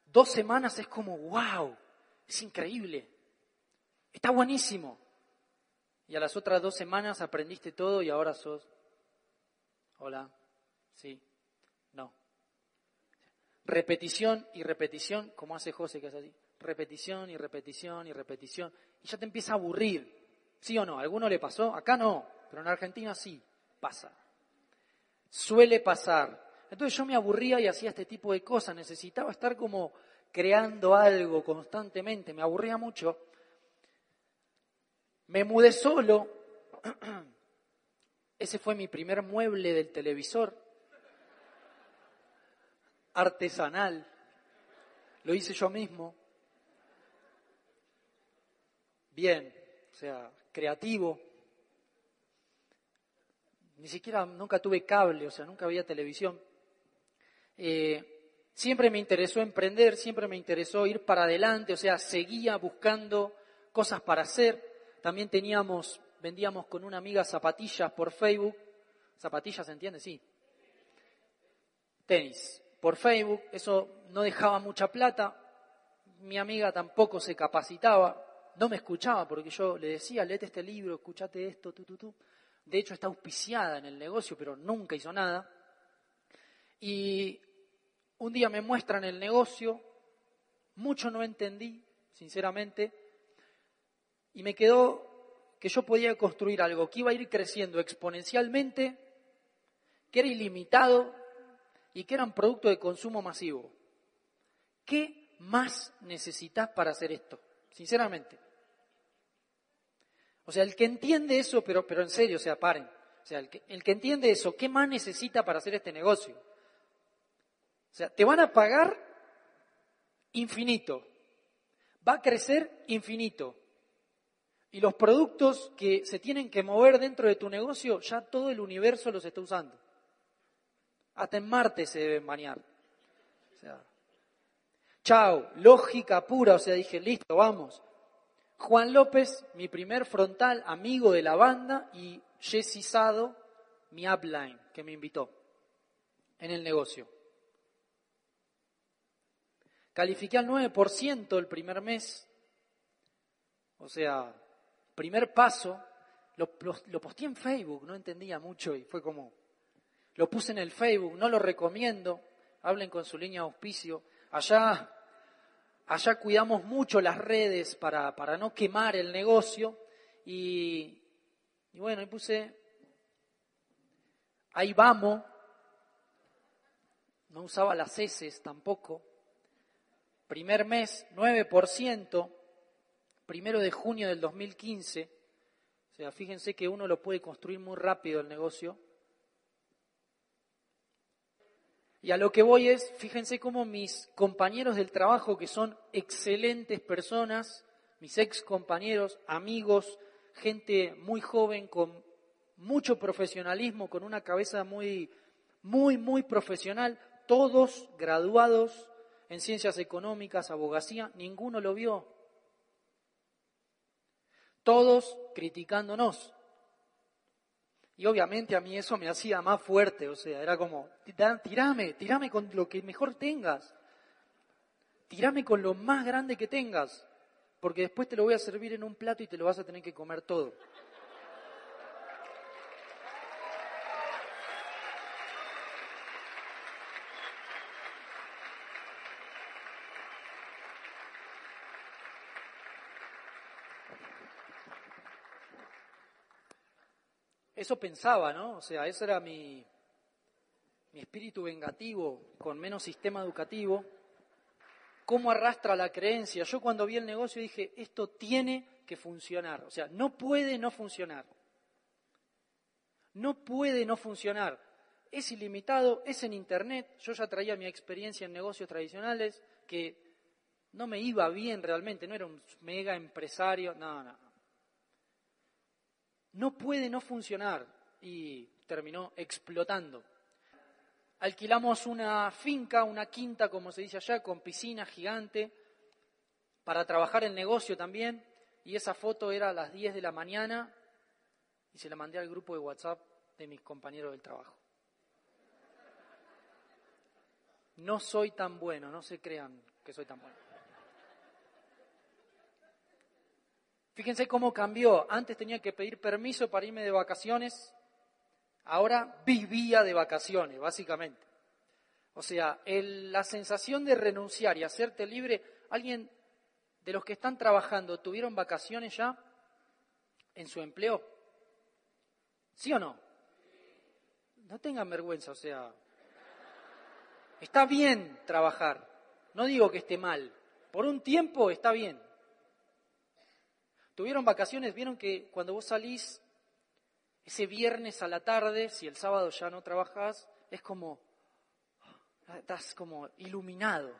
dos semanas es como, wow, es increíble, está buenísimo. Y a las otras dos semanas aprendiste todo y ahora sos, hola, sí, repetición y repetición, como hace José que es así, repetición y repetición y repetición, y ya te empieza a aburrir, ¿sí o no? ¿A alguno le pasó? Acá no, pero en Argentina sí, pasa. Suele pasar. Entonces yo me aburría y hacía este tipo de cosas, necesitaba estar como creando algo constantemente, me aburría mucho. Me mudé solo, ese fue mi primer mueble del televisor, artesanal, lo hice yo mismo. Bien, o sea, creativo. Ni siquiera nunca tuve cable, o sea, nunca había televisión. Eh, siempre me interesó emprender, siempre me interesó ir para adelante, o sea, seguía buscando cosas para hacer. También teníamos, vendíamos con una amiga zapatillas por Facebook. Zapatillas, ¿se entiende? Sí. Tenis por Facebook, eso no dejaba mucha plata, mi amiga tampoco se capacitaba, no me escuchaba porque yo le decía, léete este libro, escúchate esto, tú, tú, tú. De hecho está auspiciada en el negocio, pero nunca hizo nada. Y un día me muestran el negocio, mucho no entendí, sinceramente, y me quedó que yo podía construir algo que iba a ir creciendo exponencialmente, que era ilimitado, y que eran producto de consumo masivo. ¿Qué más necesitas para hacer esto? Sinceramente. O sea, el que entiende eso, pero, pero en serio, o sea, paren. O sea, el que, el que entiende eso, ¿qué más necesita para hacer este negocio? O sea, te van a pagar infinito. Va a crecer infinito. Y los productos que se tienen que mover dentro de tu negocio, ya todo el universo los está usando. Hasta en Marte se deben bañar. O sea, chao, lógica pura, o sea, dije, listo, vamos. Juan López, mi primer frontal, amigo de la banda, y Jesse Sado, mi upline, que me invitó en el negocio. Califiqué al 9% el primer mes, o sea, primer paso, lo, lo, posteé en Facebook, no entendía mucho y fue como, lo puse en el Facebook, no lo recomiendo. Hablen con su línea de auspicio. Allá, allá cuidamos mucho las redes para, para no quemar el negocio. Y, y bueno, ahí puse, ahí vamos. No usaba las heces tampoco. Primer mes, 9%. Primero de junio del 2015. O sea, fíjense que uno lo puede construir muy rápido el negocio. Y a lo que voy es, fíjense cómo mis compañeros del trabajo, que son excelentes personas, mis ex compañeros, amigos, gente muy joven, con mucho profesionalismo, con una cabeza muy, muy, muy profesional, todos graduados en ciencias económicas, abogacía, ninguno lo vio. Todos criticándonos. Y obviamente a mí eso me hacía más fuerte, o sea, era como, tirame, tirame con lo que mejor tengas. Tirame con lo más grande que tengas, porque después te lo voy a servir en un plato y te lo vas a tener que comer todo. Eso pensaba, ¿no? O sea, ese era mi, mi espíritu vengativo con menos sistema educativo. ¿Cómo arrastra la creencia? Yo cuando vi el negocio dije, esto tiene que funcionar. O sea, no puede no funcionar. No puede no funcionar. Es ilimitado, es en Internet. Yo ya traía mi experiencia en negocios tradicionales que no me iba bien realmente, no era un mega empresario, no, no no puede no funcionar y terminó explotando. Alquilamos una finca, una quinta, como se dice allá, con piscina gigante, para trabajar el negocio también, y esa foto era a las 10 de la mañana y se la mandé al grupo de WhatsApp de mis compañeros del trabajo. No soy tan bueno, no se crean que soy tan bueno. Fíjense cómo cambió. Antes tenía que pedir permiso para irme de vacaciones, ahora vivía de vacaciones, básicamente. O sea, la sensación de renunciar y hacerte libre, alguien de los que están trabajando, ¿tuvieron vacaciones ya en su empleo? ¿Sí o no? No tengan vergüenza, o sea, está bien trabajar, no digo que esté mal, por un tiempo está bien, Tuvieron vacaciones, vieron que cuando vos salís ese viernes a la tarde, si el sábado ya no trabajas, es como, estás como iluminado.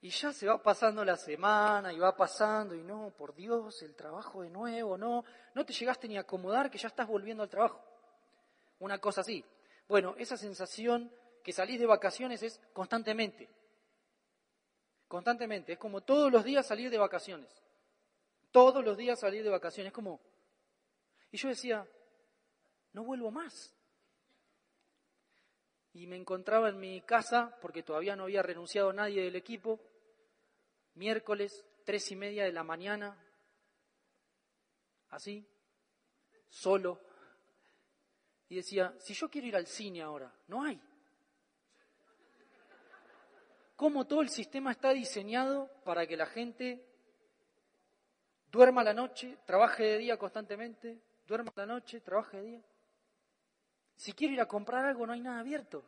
Y ya se va pasando la semana y va pasando y no, por Dios, el trabajo de nuevo, no, no te llegaste ni a acomodar que ya estás volviendo al trabajo. Una cosa así. Bueno, esa sensación que salís de vacaciones es constantemente. Constantemente. Es como todos los días salir de vacaciones todos los días salir de vacaciones, como... Y yo decía, no vuelvo más. Y me encontraba en mi casa, porque todavía no había renunciado nadie del equipo, miércoles, tres y media de la mañana, así, solo. Y decía, si yo quiero ir al cine ahora, no hay. ¿Cómo todo el sistema está diseñado para que la gente duerma la noche, trabaje de día constantemente, duerma la noche, trabaje de día. Si quiero ir a comprar algo, no hay nada abierto.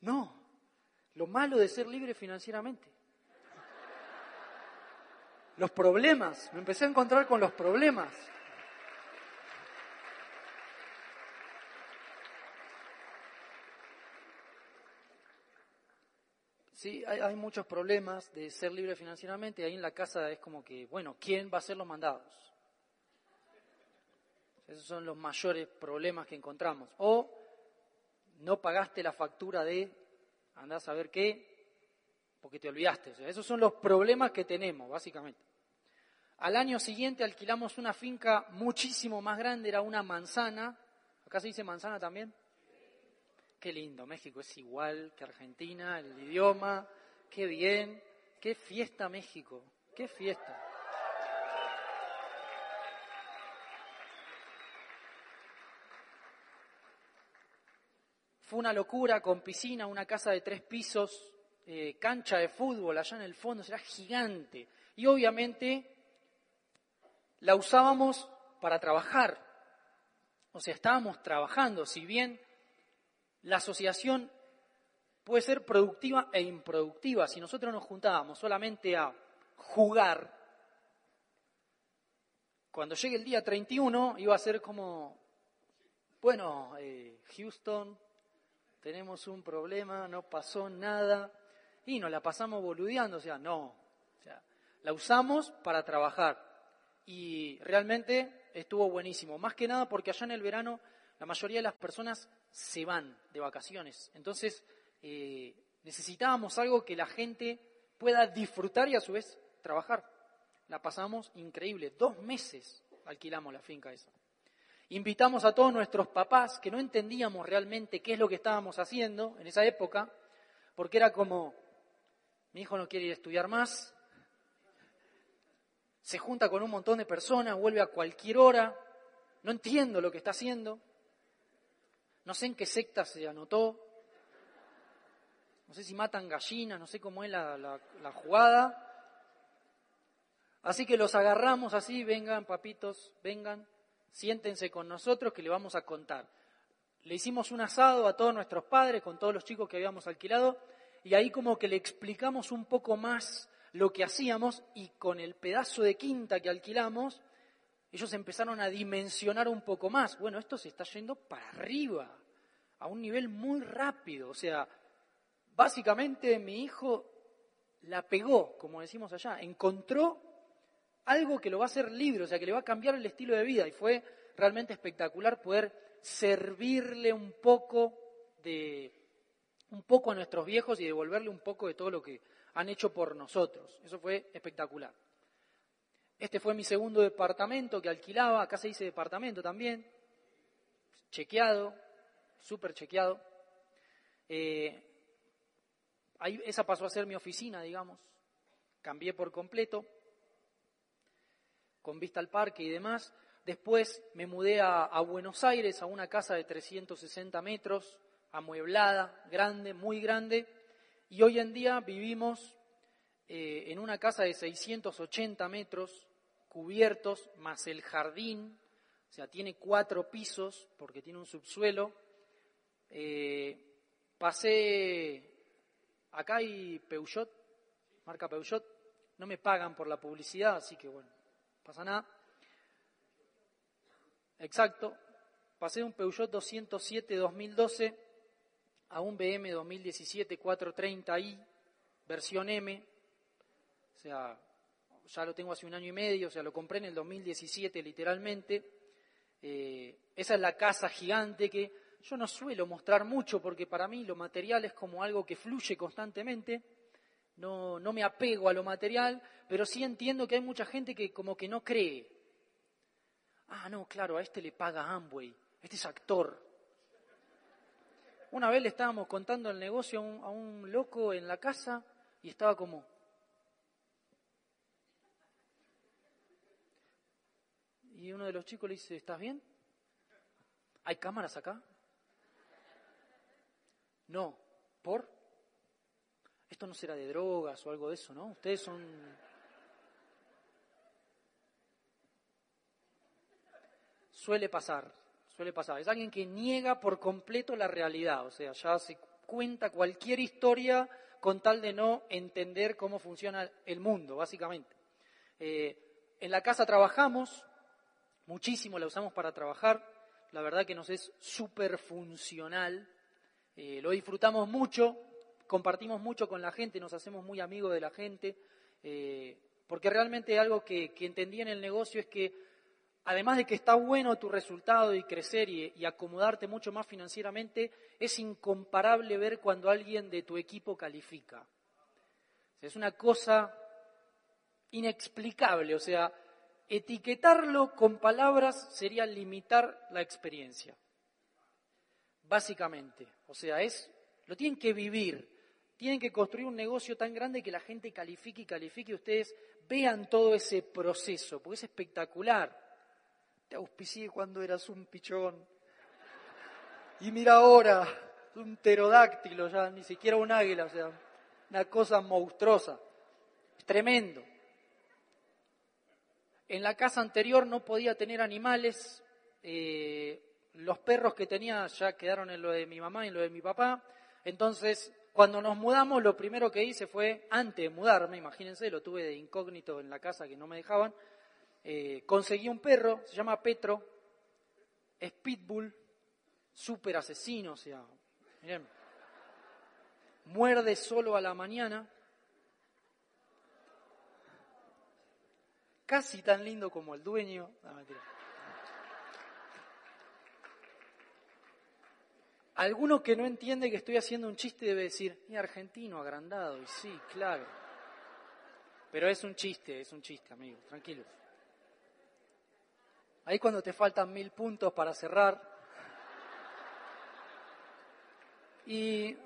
no, lo malo de ser libre financieramente. Los problemas, me empecé a encontrar con los problemas. Sí, hay, muchos problemas de ser libre financieramente. Ahí en la casa es como que, bueno, ¿quién va a ser los mandados? Esos son los mayores problemas que encontramos. O no pagaste la factura de, andás a ver qué, porque te olvidaste. esos son los problemas que tenemos, básicamente. Al año siguiente alquilamos una finca muchísimo más grande, era una manzana. ¿Acá se dice manzana también? Qué lindo, México es igual que Argentina, el idioma, qué bien, qué fiesta México, qué fiesta. Fue una locura con piscina, una casa de tres pisos, eh, cancha de fútbol allá en el fondo, era gigante. Y obviamente la usábamos para trabajar. O sea, estábamos trabajando, si bien la asociación puede ser productiva e improductiva. Si nosotros nos juntábamos solamente a jugar, cuando llegue el día 31 iba a ser como, bueno, eh, Houston, tenemos un problema, no pasó nada, y nos la pasamos boludeando, o sea, no, o sea, la usamos para trabajar. Y realmente estuvo buenísimo, más que nada porque allá en el verano la mayoría de las personas se van de vacaciones. Entonces, eh, necesitábamos algo que la gente pueda disfrutar y a su vez trabajar. La pasamos increíble. Dos meses alquilamos la finca esa. Invitamos a todos nuestros papás que no entendíamos realmente qué es lo que estábamos haciendo en esa época, porque era como, mi hijo no quiere ir a estudiar más, se junta con un montón de personas, vuelve a cualquier hora, no entiendo lo que está haciendo, no sé en qué secta se anotó, no sé si matan gallinas, no sé cómo es la, la jugada. Así que los agarramos así, vengan papitos, vengan, siéntense con nosotros que le vamos a contar. Le hicimos un asado a todos nuestros padres, con todos los chicos que habíamos alquilado, y ahí como que le explicamos un poco más lo que hacíamos y con el pedazo de quinta que alquilamos, ellos empezaron a dimensionar un poco más. Bueno, esto se está yendo para arriba, a un nivel muy rápido. O sea, básicamente mi hijo la pegó, como decimos allá, encontró algo que lo va a hacer libre, o sea, que le va a cambiar el estilo de vida. Y fue realmente espectacular poder servirle un poco de un poco a nuestros viejos y devolverle un poco de todo lo que han hecho por nosotros. Eso fue espectacular. Este fue mi segundo departamento que alquilaba, acá se dice departamento también, chequeado, súper chequeado. Eh, ahí, esa pasó a ser mi oficina, digamos, cambié por completo con vista al parque y demás. Después me mudé a, Buenos Aires, a una casa de 360 metros, amueblada, grande, muy grande, y hoy en día vivimos eh, en una casa de 680 metros, cubiertos, más el jardín, o sea, tiene cuatro pisos porque tiene un subsuelo. Eh, pasé, acá hay Peugeot, marca Peugeot, no me pagan por la publicidad, así que bueno, pasa nada. Exacto, pasé de un Peugeot 207 2012 a un BM 2017 430i, versión M, o sea, ya lo tengo hace un año y medio, o sea, lo compré en el 2017 literalmente. Eh, esa es la casa gigante que yo no suelo mostrar mucho porque para mí lo material es como algo que fluye constantemente no, no me apego a lo material, pero sí entiendo que hay mucha gente que como que no cree. Ah, no, claro, a este le paga Amway, este es actor. Una vez le estábamos contando el negocio a un, a un loco en la casa y estaba como... Y uno de los chicos le dice, ¿estás bien? ¿Hay cámaras acá? No, ¿por? Esto no será de drogas o algo de eso, ¿no? Ustedes son... Suele pasar, suele pasar. Es alguien que niega por completo la realidad, o sea, ya se cuenta cualquier historia con tal de no entender cómo funciona el mundo, básicamente. Eh, en la casa trabajamos, muchísimo la usamos para trabajar, la verdad que nos es súper funcional, eh, lo disfrutamos mucho, compartimos mucho con la gente, nos hacemos muy amigos de la gente, eh, porque realmente algo que, entendí en el negocio es que además de que está bueno tu resultado y crecer y, acomodarte mucho más financieramente, es incomparable ver cuando alguien de tu equipo califica. es una cosa inexplicable, o sea, etiquetarlo con palabras sería limitar la experiencia, básicamente. O sea, es, lo tienen que vivir, tienen que construir un negocio tan grande que la gente califique y califique y ustedes vean todo ese proceso, porque es espectacular. Te auspicié cuando eras un pichón. Y mira ahora, un pterodáctilo ya, ni siquiera un águila, o sea, una cosa monstruosa. Es tremendo. En la casa anterior no podía tener animales. Eh, los perros que tenía ya quedaron en lo de mi mamá y en lo de mi papá. Entonces cuando nos mudamos, lo primero que hice fue, antes de mudarme, imagínense, lo tuve de incógnito en la casa que no me dejaban, eh, conseguí un perro, se llama Petro, es pitbull, súper asesino, o sea, miren, muerde solo a la mañana, casi tan lindo como el dueño, no. Alguno que no entiende que estoy haciendo un chiste debe decir, y argentino agrandado, y sí, claro. Pero es un chiste, es un chiste, amigos, tranquilos. Ahí cuando te faltan mil puntos para cerrar. Y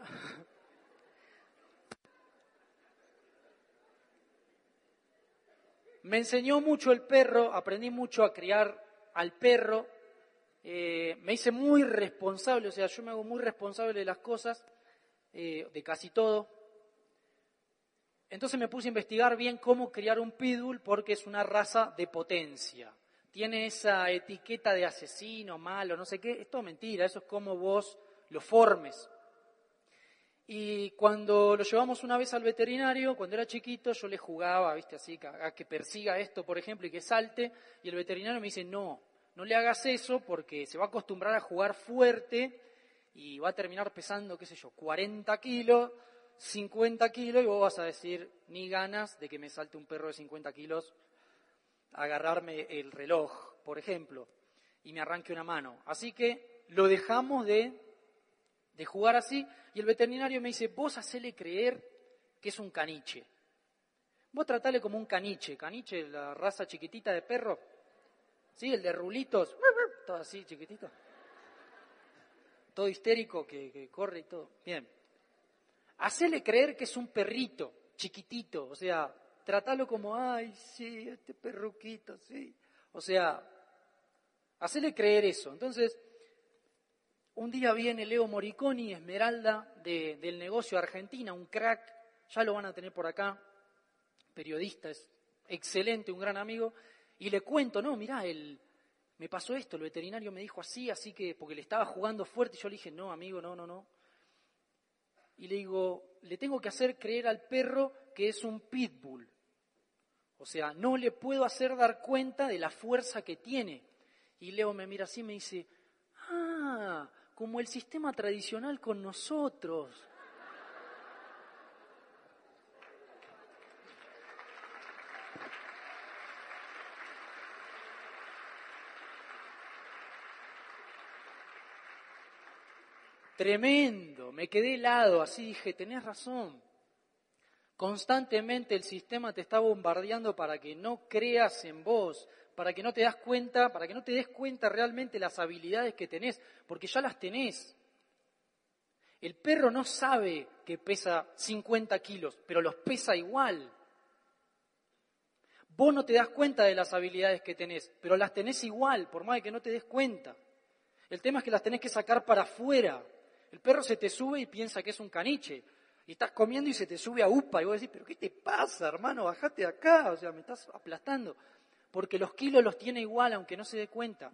me enseñó mucho el perro, aprendí mucho a criar al perro eh, me hice muy responsable, o sea, yo me hago muy responsable de las cosas, eh, de casi todo. Entonces me puse a investigar bien cómo criar un pitbull porque es una raza de potencia. Tiene esa etiqueta de asesino, malo, no sé qué. Es todo mentira, eso es como vos lo formes. Y cuando lo llevamos una vez al veterinario, cuando era chiquito, yo le jugaba, viste, así, que persiga esto, por ejemplo, y que salte, y el veterinario me dice, no, no le hagas eso porque se va a acostumbrar a jugar fuerte y va a terminar pesando, qué sé yo, 40 kilos, 50 kilos y vos vas a decir, ni ganas de que me salte un perro de 50 kilos agarrarme el reloj, por ejemplo, y me arranque una mano. Así que lo dejamos de, de jugar así y el veterinario me dice, vos hacele creer que es un caniche. Vos tratale como un caniche, caniche, la raza chiquitita de perro, ¿Sí? El de rulitos, todo así, chiquitito. Todo histérico que, corre y todo. Bien. Hacele creer que es un perrito, chiquitito. O sea, tratalo como, ay, sí, este perruquito, sí. O sea, hacele creer eso. Entonces, un día viene Leo Moriconi, Esmeralda, del negocio Argentina, un crack, ya lo van a tener por acá, periodista, es excelente, un gran amigo, y le cuento, no, mirá, el, me pasó esto, el veterinario me dijo así, así que, porque le estaba jugando fuerte, y yo le dije, no, amigo, no, no, no. Y le digo, le tengo que hacer creer al perro que es un pitbull. O sea, no le puedo hacer dar cuenta de la fuerza que tiene. Y Leo me mira así y me dice, ah, como el sistema tradicional con nosotros. Tremendo, me quedé helado, así dije, tenés razón. Constantemente el sistema te está bombardeando para que no creas en vos, para que no te das cuenta, para que no te des cuenta realmente las habilidades que tenés, porque ya las tenés. El perro no sabe que pesa 50 kilos, pero los pesa igual. Vos no te das cuenta de las habilidades que tenés, pero las tenés igual, por más de que no te des cuenta. El tema es que las tenés que sacar para afuera. El perro se te sube y piensa que es un caniche. Y estás comiendo y se te sube a upa. Y vos decís, pero ¿qué te pasa, hermano? Bajate acá. O sea, me estás aplastando. Porque los kilos los tiene igual, aunque no se dé cuenta.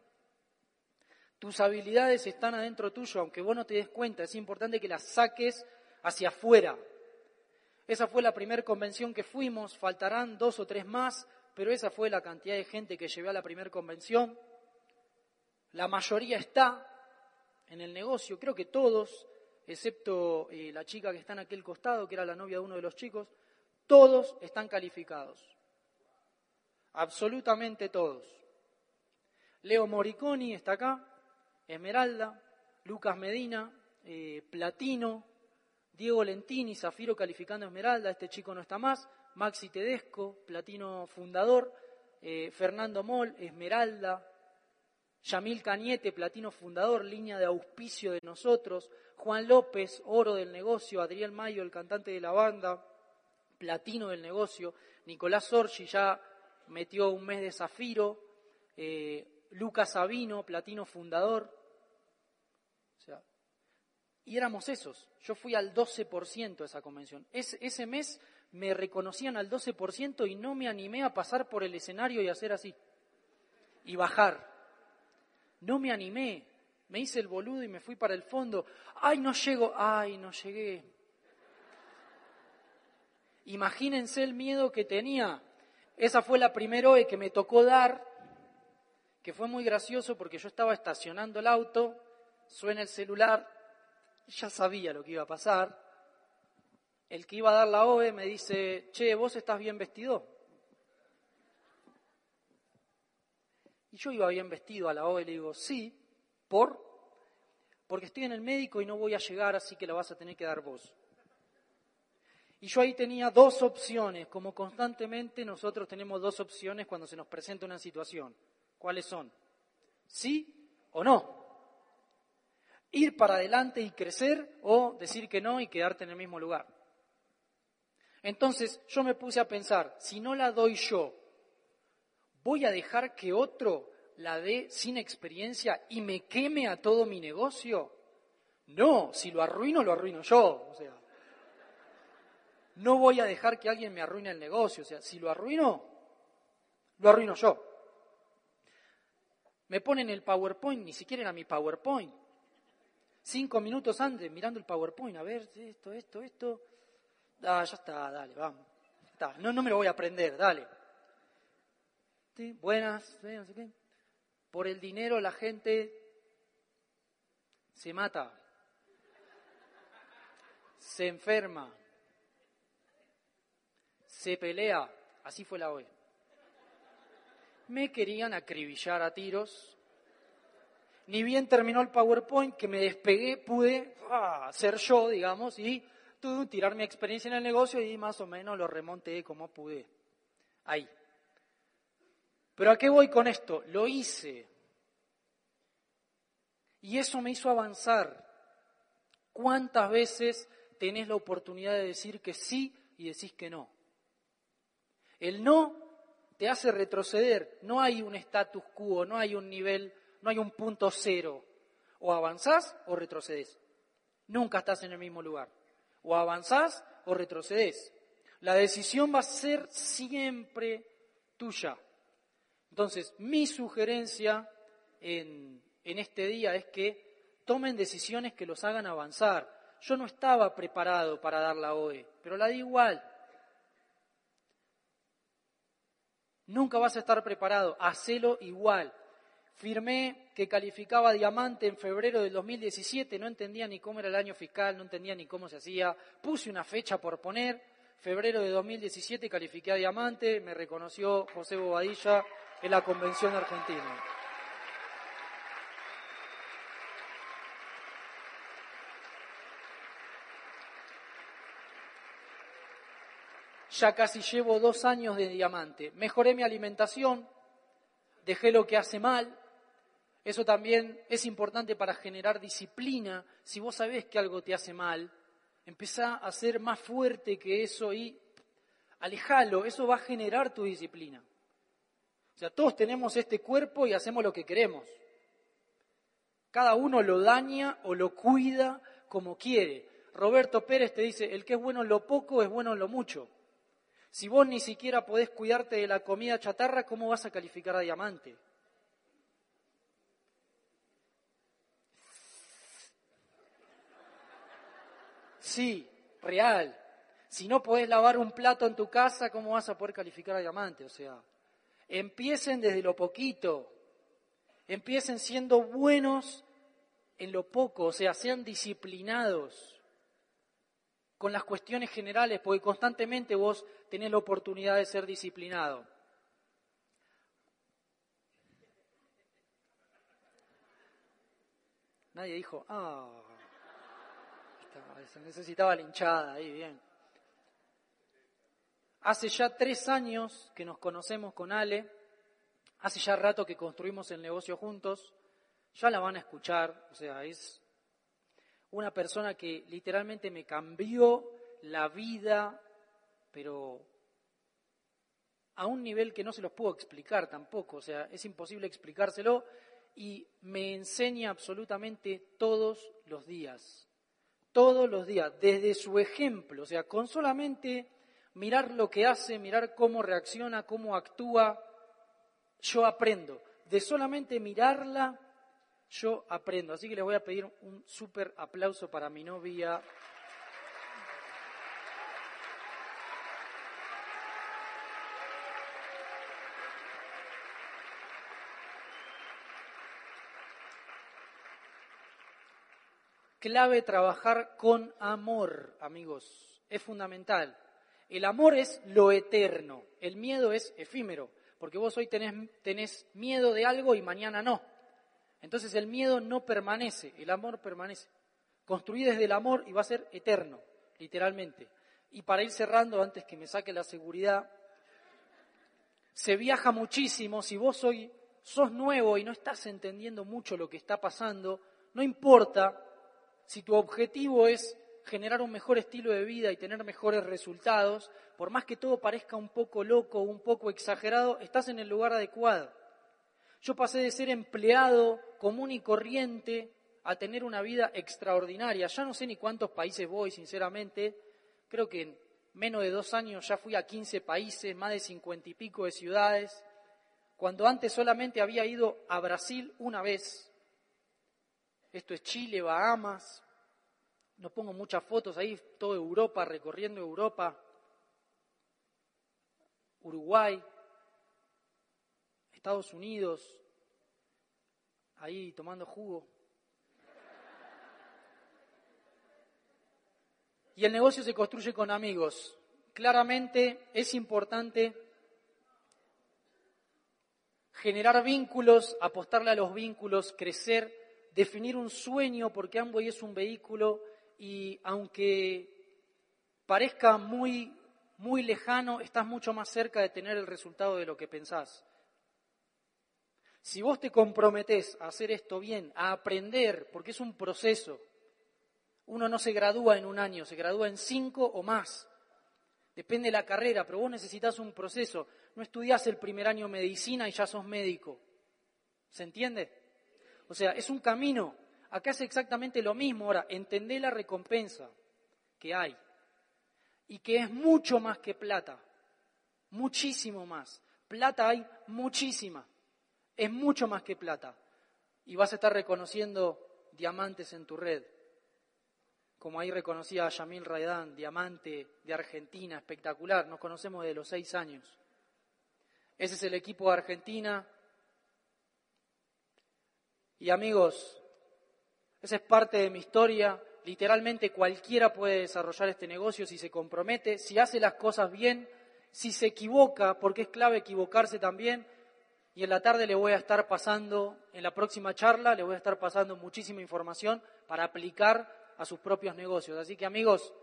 Tus habilidades están adentro tuyo, aunque vos no te des cuenta. Es importante que las saques hacia afuera. Esa fue la primera convención que fuimos. Faltarán dos o tres más, pero esa fue la cantidad de gente que llevé a la primera convención. La mayoría está, en el negocio, creo que todos, excepto eh, la chica que está en aquel costado, que era la novia de uno de los chicos, todos están calificados. Absolutamente todos. Leo Moriconi está acá, Esmeralda, Lucas Medina, eh, Platino, Diego Lentini, Zafiro calificando Esmeralda, este chico no está más, Maxi Tedesco, Platino fundador, eh, Fernando Moll, Esmeralda, Yamil Cañete, platino fundador, línea de auspicio de nosotros, Juan López, oro del negocio, Adriel Mayo, el cantante de la banda, platino del negocio, Nicolás Orgi ya metió un mes de zafiro, eh, Lucas Sabino, platino fundador. O sea, y éramos esos. Yo fui al 12% de esa convención. ese mes me reconocían al 12% y no me animé a pasar por el escenario y hacer así. Y bajar. No me animé, me hice el boludo y me fui para el fondo. Ay, no llego, ay, no llegué. Imagínense el miedo que tenía. Esa fue la primera OE que me tocó dar, que fue muy gracioso porque yo estaba estacionando el auto, suena el celular, ya sabía lo que iba a pasar. El que iba a dar la OE me dice, che, vos estás bien vestido. Y yo iba bien vestido a la OE y le digo, sí, ¿por? porque estoy en el médico y no voy a llegar, así que la vas a tener que dar vos. Y yo ahí tenía dos opciones, como constantemente nosotros tenemos dos opciones cuando se nos presenta una situación. ¿Cuáles son? ¿Sí o no? Ir para adelante y crecer o decir que no y quedarte en el mismo lugar. Entonces yo me puse a pensar, si no la doy yo, ¿voy a dejar que otro la dé sin experiencia y me queme a todo mi negocio? No, si lo arruino, lo arruino yo. O sea, no voy a dejar que alguien me arruine el negocio. O sea, si lo arruino, lo arruino yo. Me ponen el PowerPoint, ni siquiera era mi PowerPoint. Cinco minutos antes, mirando el PowerPoint, a ver, esto, esto, esto. Ah, ya está, dale, vamos. No, no me lo voy a aprender, dale. Buenas, no sé qué. Por el dinero la gente se mata, se enferma, se pelea. Así fue la hoy. Me querían acribillar a tiros. Ni bien terminó el PowerPoint que me despegué, pude ah, ser yo, digamos, y tirar mi experiencia en el negocio y más o menos lo remonté como pude. Ahí. Pero ¿a qué voy con esto? Lo hice. Y eso me hizo avanzar. ¿Cuántas veces tenés la oportunidad de decir que sí y decís que no? El no te hace retroceder. No hay un status quo, no hay un nivel, no hay un punto cero. O avanzás o retrocedes. Nunca estás en el mismo lugar. O avanzás o retrocedes. La decisión va a ser siempre tuya. Entonces, mi sugerencia en, este día es que tomen decisiones que los hagan avanzar. Yo no estaba preparado para dar la OE, pero la di igual. Nunca vas a estar preparado, hacelo igual. Firmé que calificaba diamante en febrero del 2017, no entendía ni cómo era el año fiscal, no entendía ni cómo se hacía. Puse una fecha por poner, febrero de 2017 califiqué a diamante, me reconoció José Bobadilla en la Convención Argentina. Ya casi llevo dos años de diamante. Mejoré mi alimentación, dejé lo que hace mal. Eso también es importante para generar disciplina. Si vos sabés que algo te hace mal, empezá a ser más fuerte que eso y alejalo. Eso va a generar tu disciplina. O sea, todos tenemos este cuerpo y hacemos lo que queremos. Cada uno lo daña o lo cuida como quiere. Roberto Pérez te dice, el que es bueno en lo poco es bueno en lo mucho. Si vos ni siquiera podés cuidarte de la comida chatarra, ¿cómo vas a calificar a diamante? Sí, real. Si no podés lavar un plato en tu casa, ¿cómo vas a poder calificar a diamante? O sea, Empiecen desde lo poquito. Empiecen siendo buenos en lo poco, o sea, sean disciplinados con las cuestiones generales, porque constantemente vos tenés la oportunidad de ser disciplinado. Nadie dijo, ah, necesitaba linchada, ahí bien. Hace ya tres años que nos conocemos con Ale, hace ya rato que construimos el negocio juntos, ya la van a escuchar, o sea, es una persona que literalmente me cambió la vida, pero a un nivel que no se los puedo explicar tampoco, o sea, es imposible explicárselo y me enseña absolutamente todos los días, todos los días, desde su ejemplo, o sea, con solamente mirar lo que hace, mirar cómo reacciona, cómo actúa, yo aprendo. De solamente mirarla, yo aprendo. Así que les voy a pedir un súper aplauso para mi novia. Clave trabajar con amor, amigos. Es fundamental. El amor es lo eterno, el miedo es efímero, porque vos hoy tenés, tenés miedo de algo y mañana no. Entonces el miedo no permanece, el amor permanece. Construí desde el amor y va a ser eterno, literalmente. Y para ir cerrando, antes que me saque la seguridad, se viaja muchísimo. Si vos hoy sos nuevo y no estás entendiendo mucho lo que está pasando, no importa si tu objetivo es generar un mejor estilo de vida y tener mejores resultados, por más que todo parezca un poco loco, un poco exagerado, estás en el lugar adecuado. Yo pasé de ser empleado común y corriente a tener una vida extraordinaria. Ya no sé ni cuántos países voy, sinceramente. Creo que en menos de dos años ya fui a 15 países, más de cincuenta y pico de ciudades, cuando antes solamente había ido a Brasil una vez. Esto es Chile, Bahamas. No pongo muchas fotos ahí, toda Europa, recorriendo Europa. Uruguay, Estados Unidos, ahí tomando jugo. Y el negocio se construye con amigos. Claramente es importante generar vínculos, apostarle a los vínculos, crecer, definir un sueño, porque Amway es un vehículo y aunque parezca muy, muy lejano, estás mucho más cerca de tener el resultado de lo que pensás. Si vos te comprometés a hacer esto bien, a aprender, porque es un proceso, uno no se gradúa en un año, se gradúa en cinco o más. Depende de la carrera, pero vos necesitas un proceso. No estudiás el primer año medicina y ya sos médico. ¿Se entiende? O sea, es un camino. Acá es exactamente lo mismo. Ahora, entendé la recompensa que hay y que es mucho más que plata. Muchísimo más. Plata hay muchísima es mucho más que plata. Y vas a estar reconociendo diamantes en tu red. Como ahí reconocía a Yamil Raidán, diamante de Argentina, espectacular. Nos conocemos desde los seis años. Ese es el equipo de Argentina. Y amigos, esa es parte de mi historia. Literalmente cualquiera puede desarrollar este negocio si se compromete, si hace las cosas bien, si se equivoca, porque es clave equivocarse también, y en la tarde le voy a estar pasando, en la próxima charla, le voy a estar pasando muchísima información para aplicar a sus propios negocios. Así que amigos,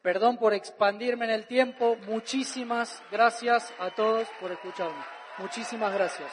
perdón por expandirme en el tiempo, muchísimas gracias a todos por escucharme. Muchísimas gracias.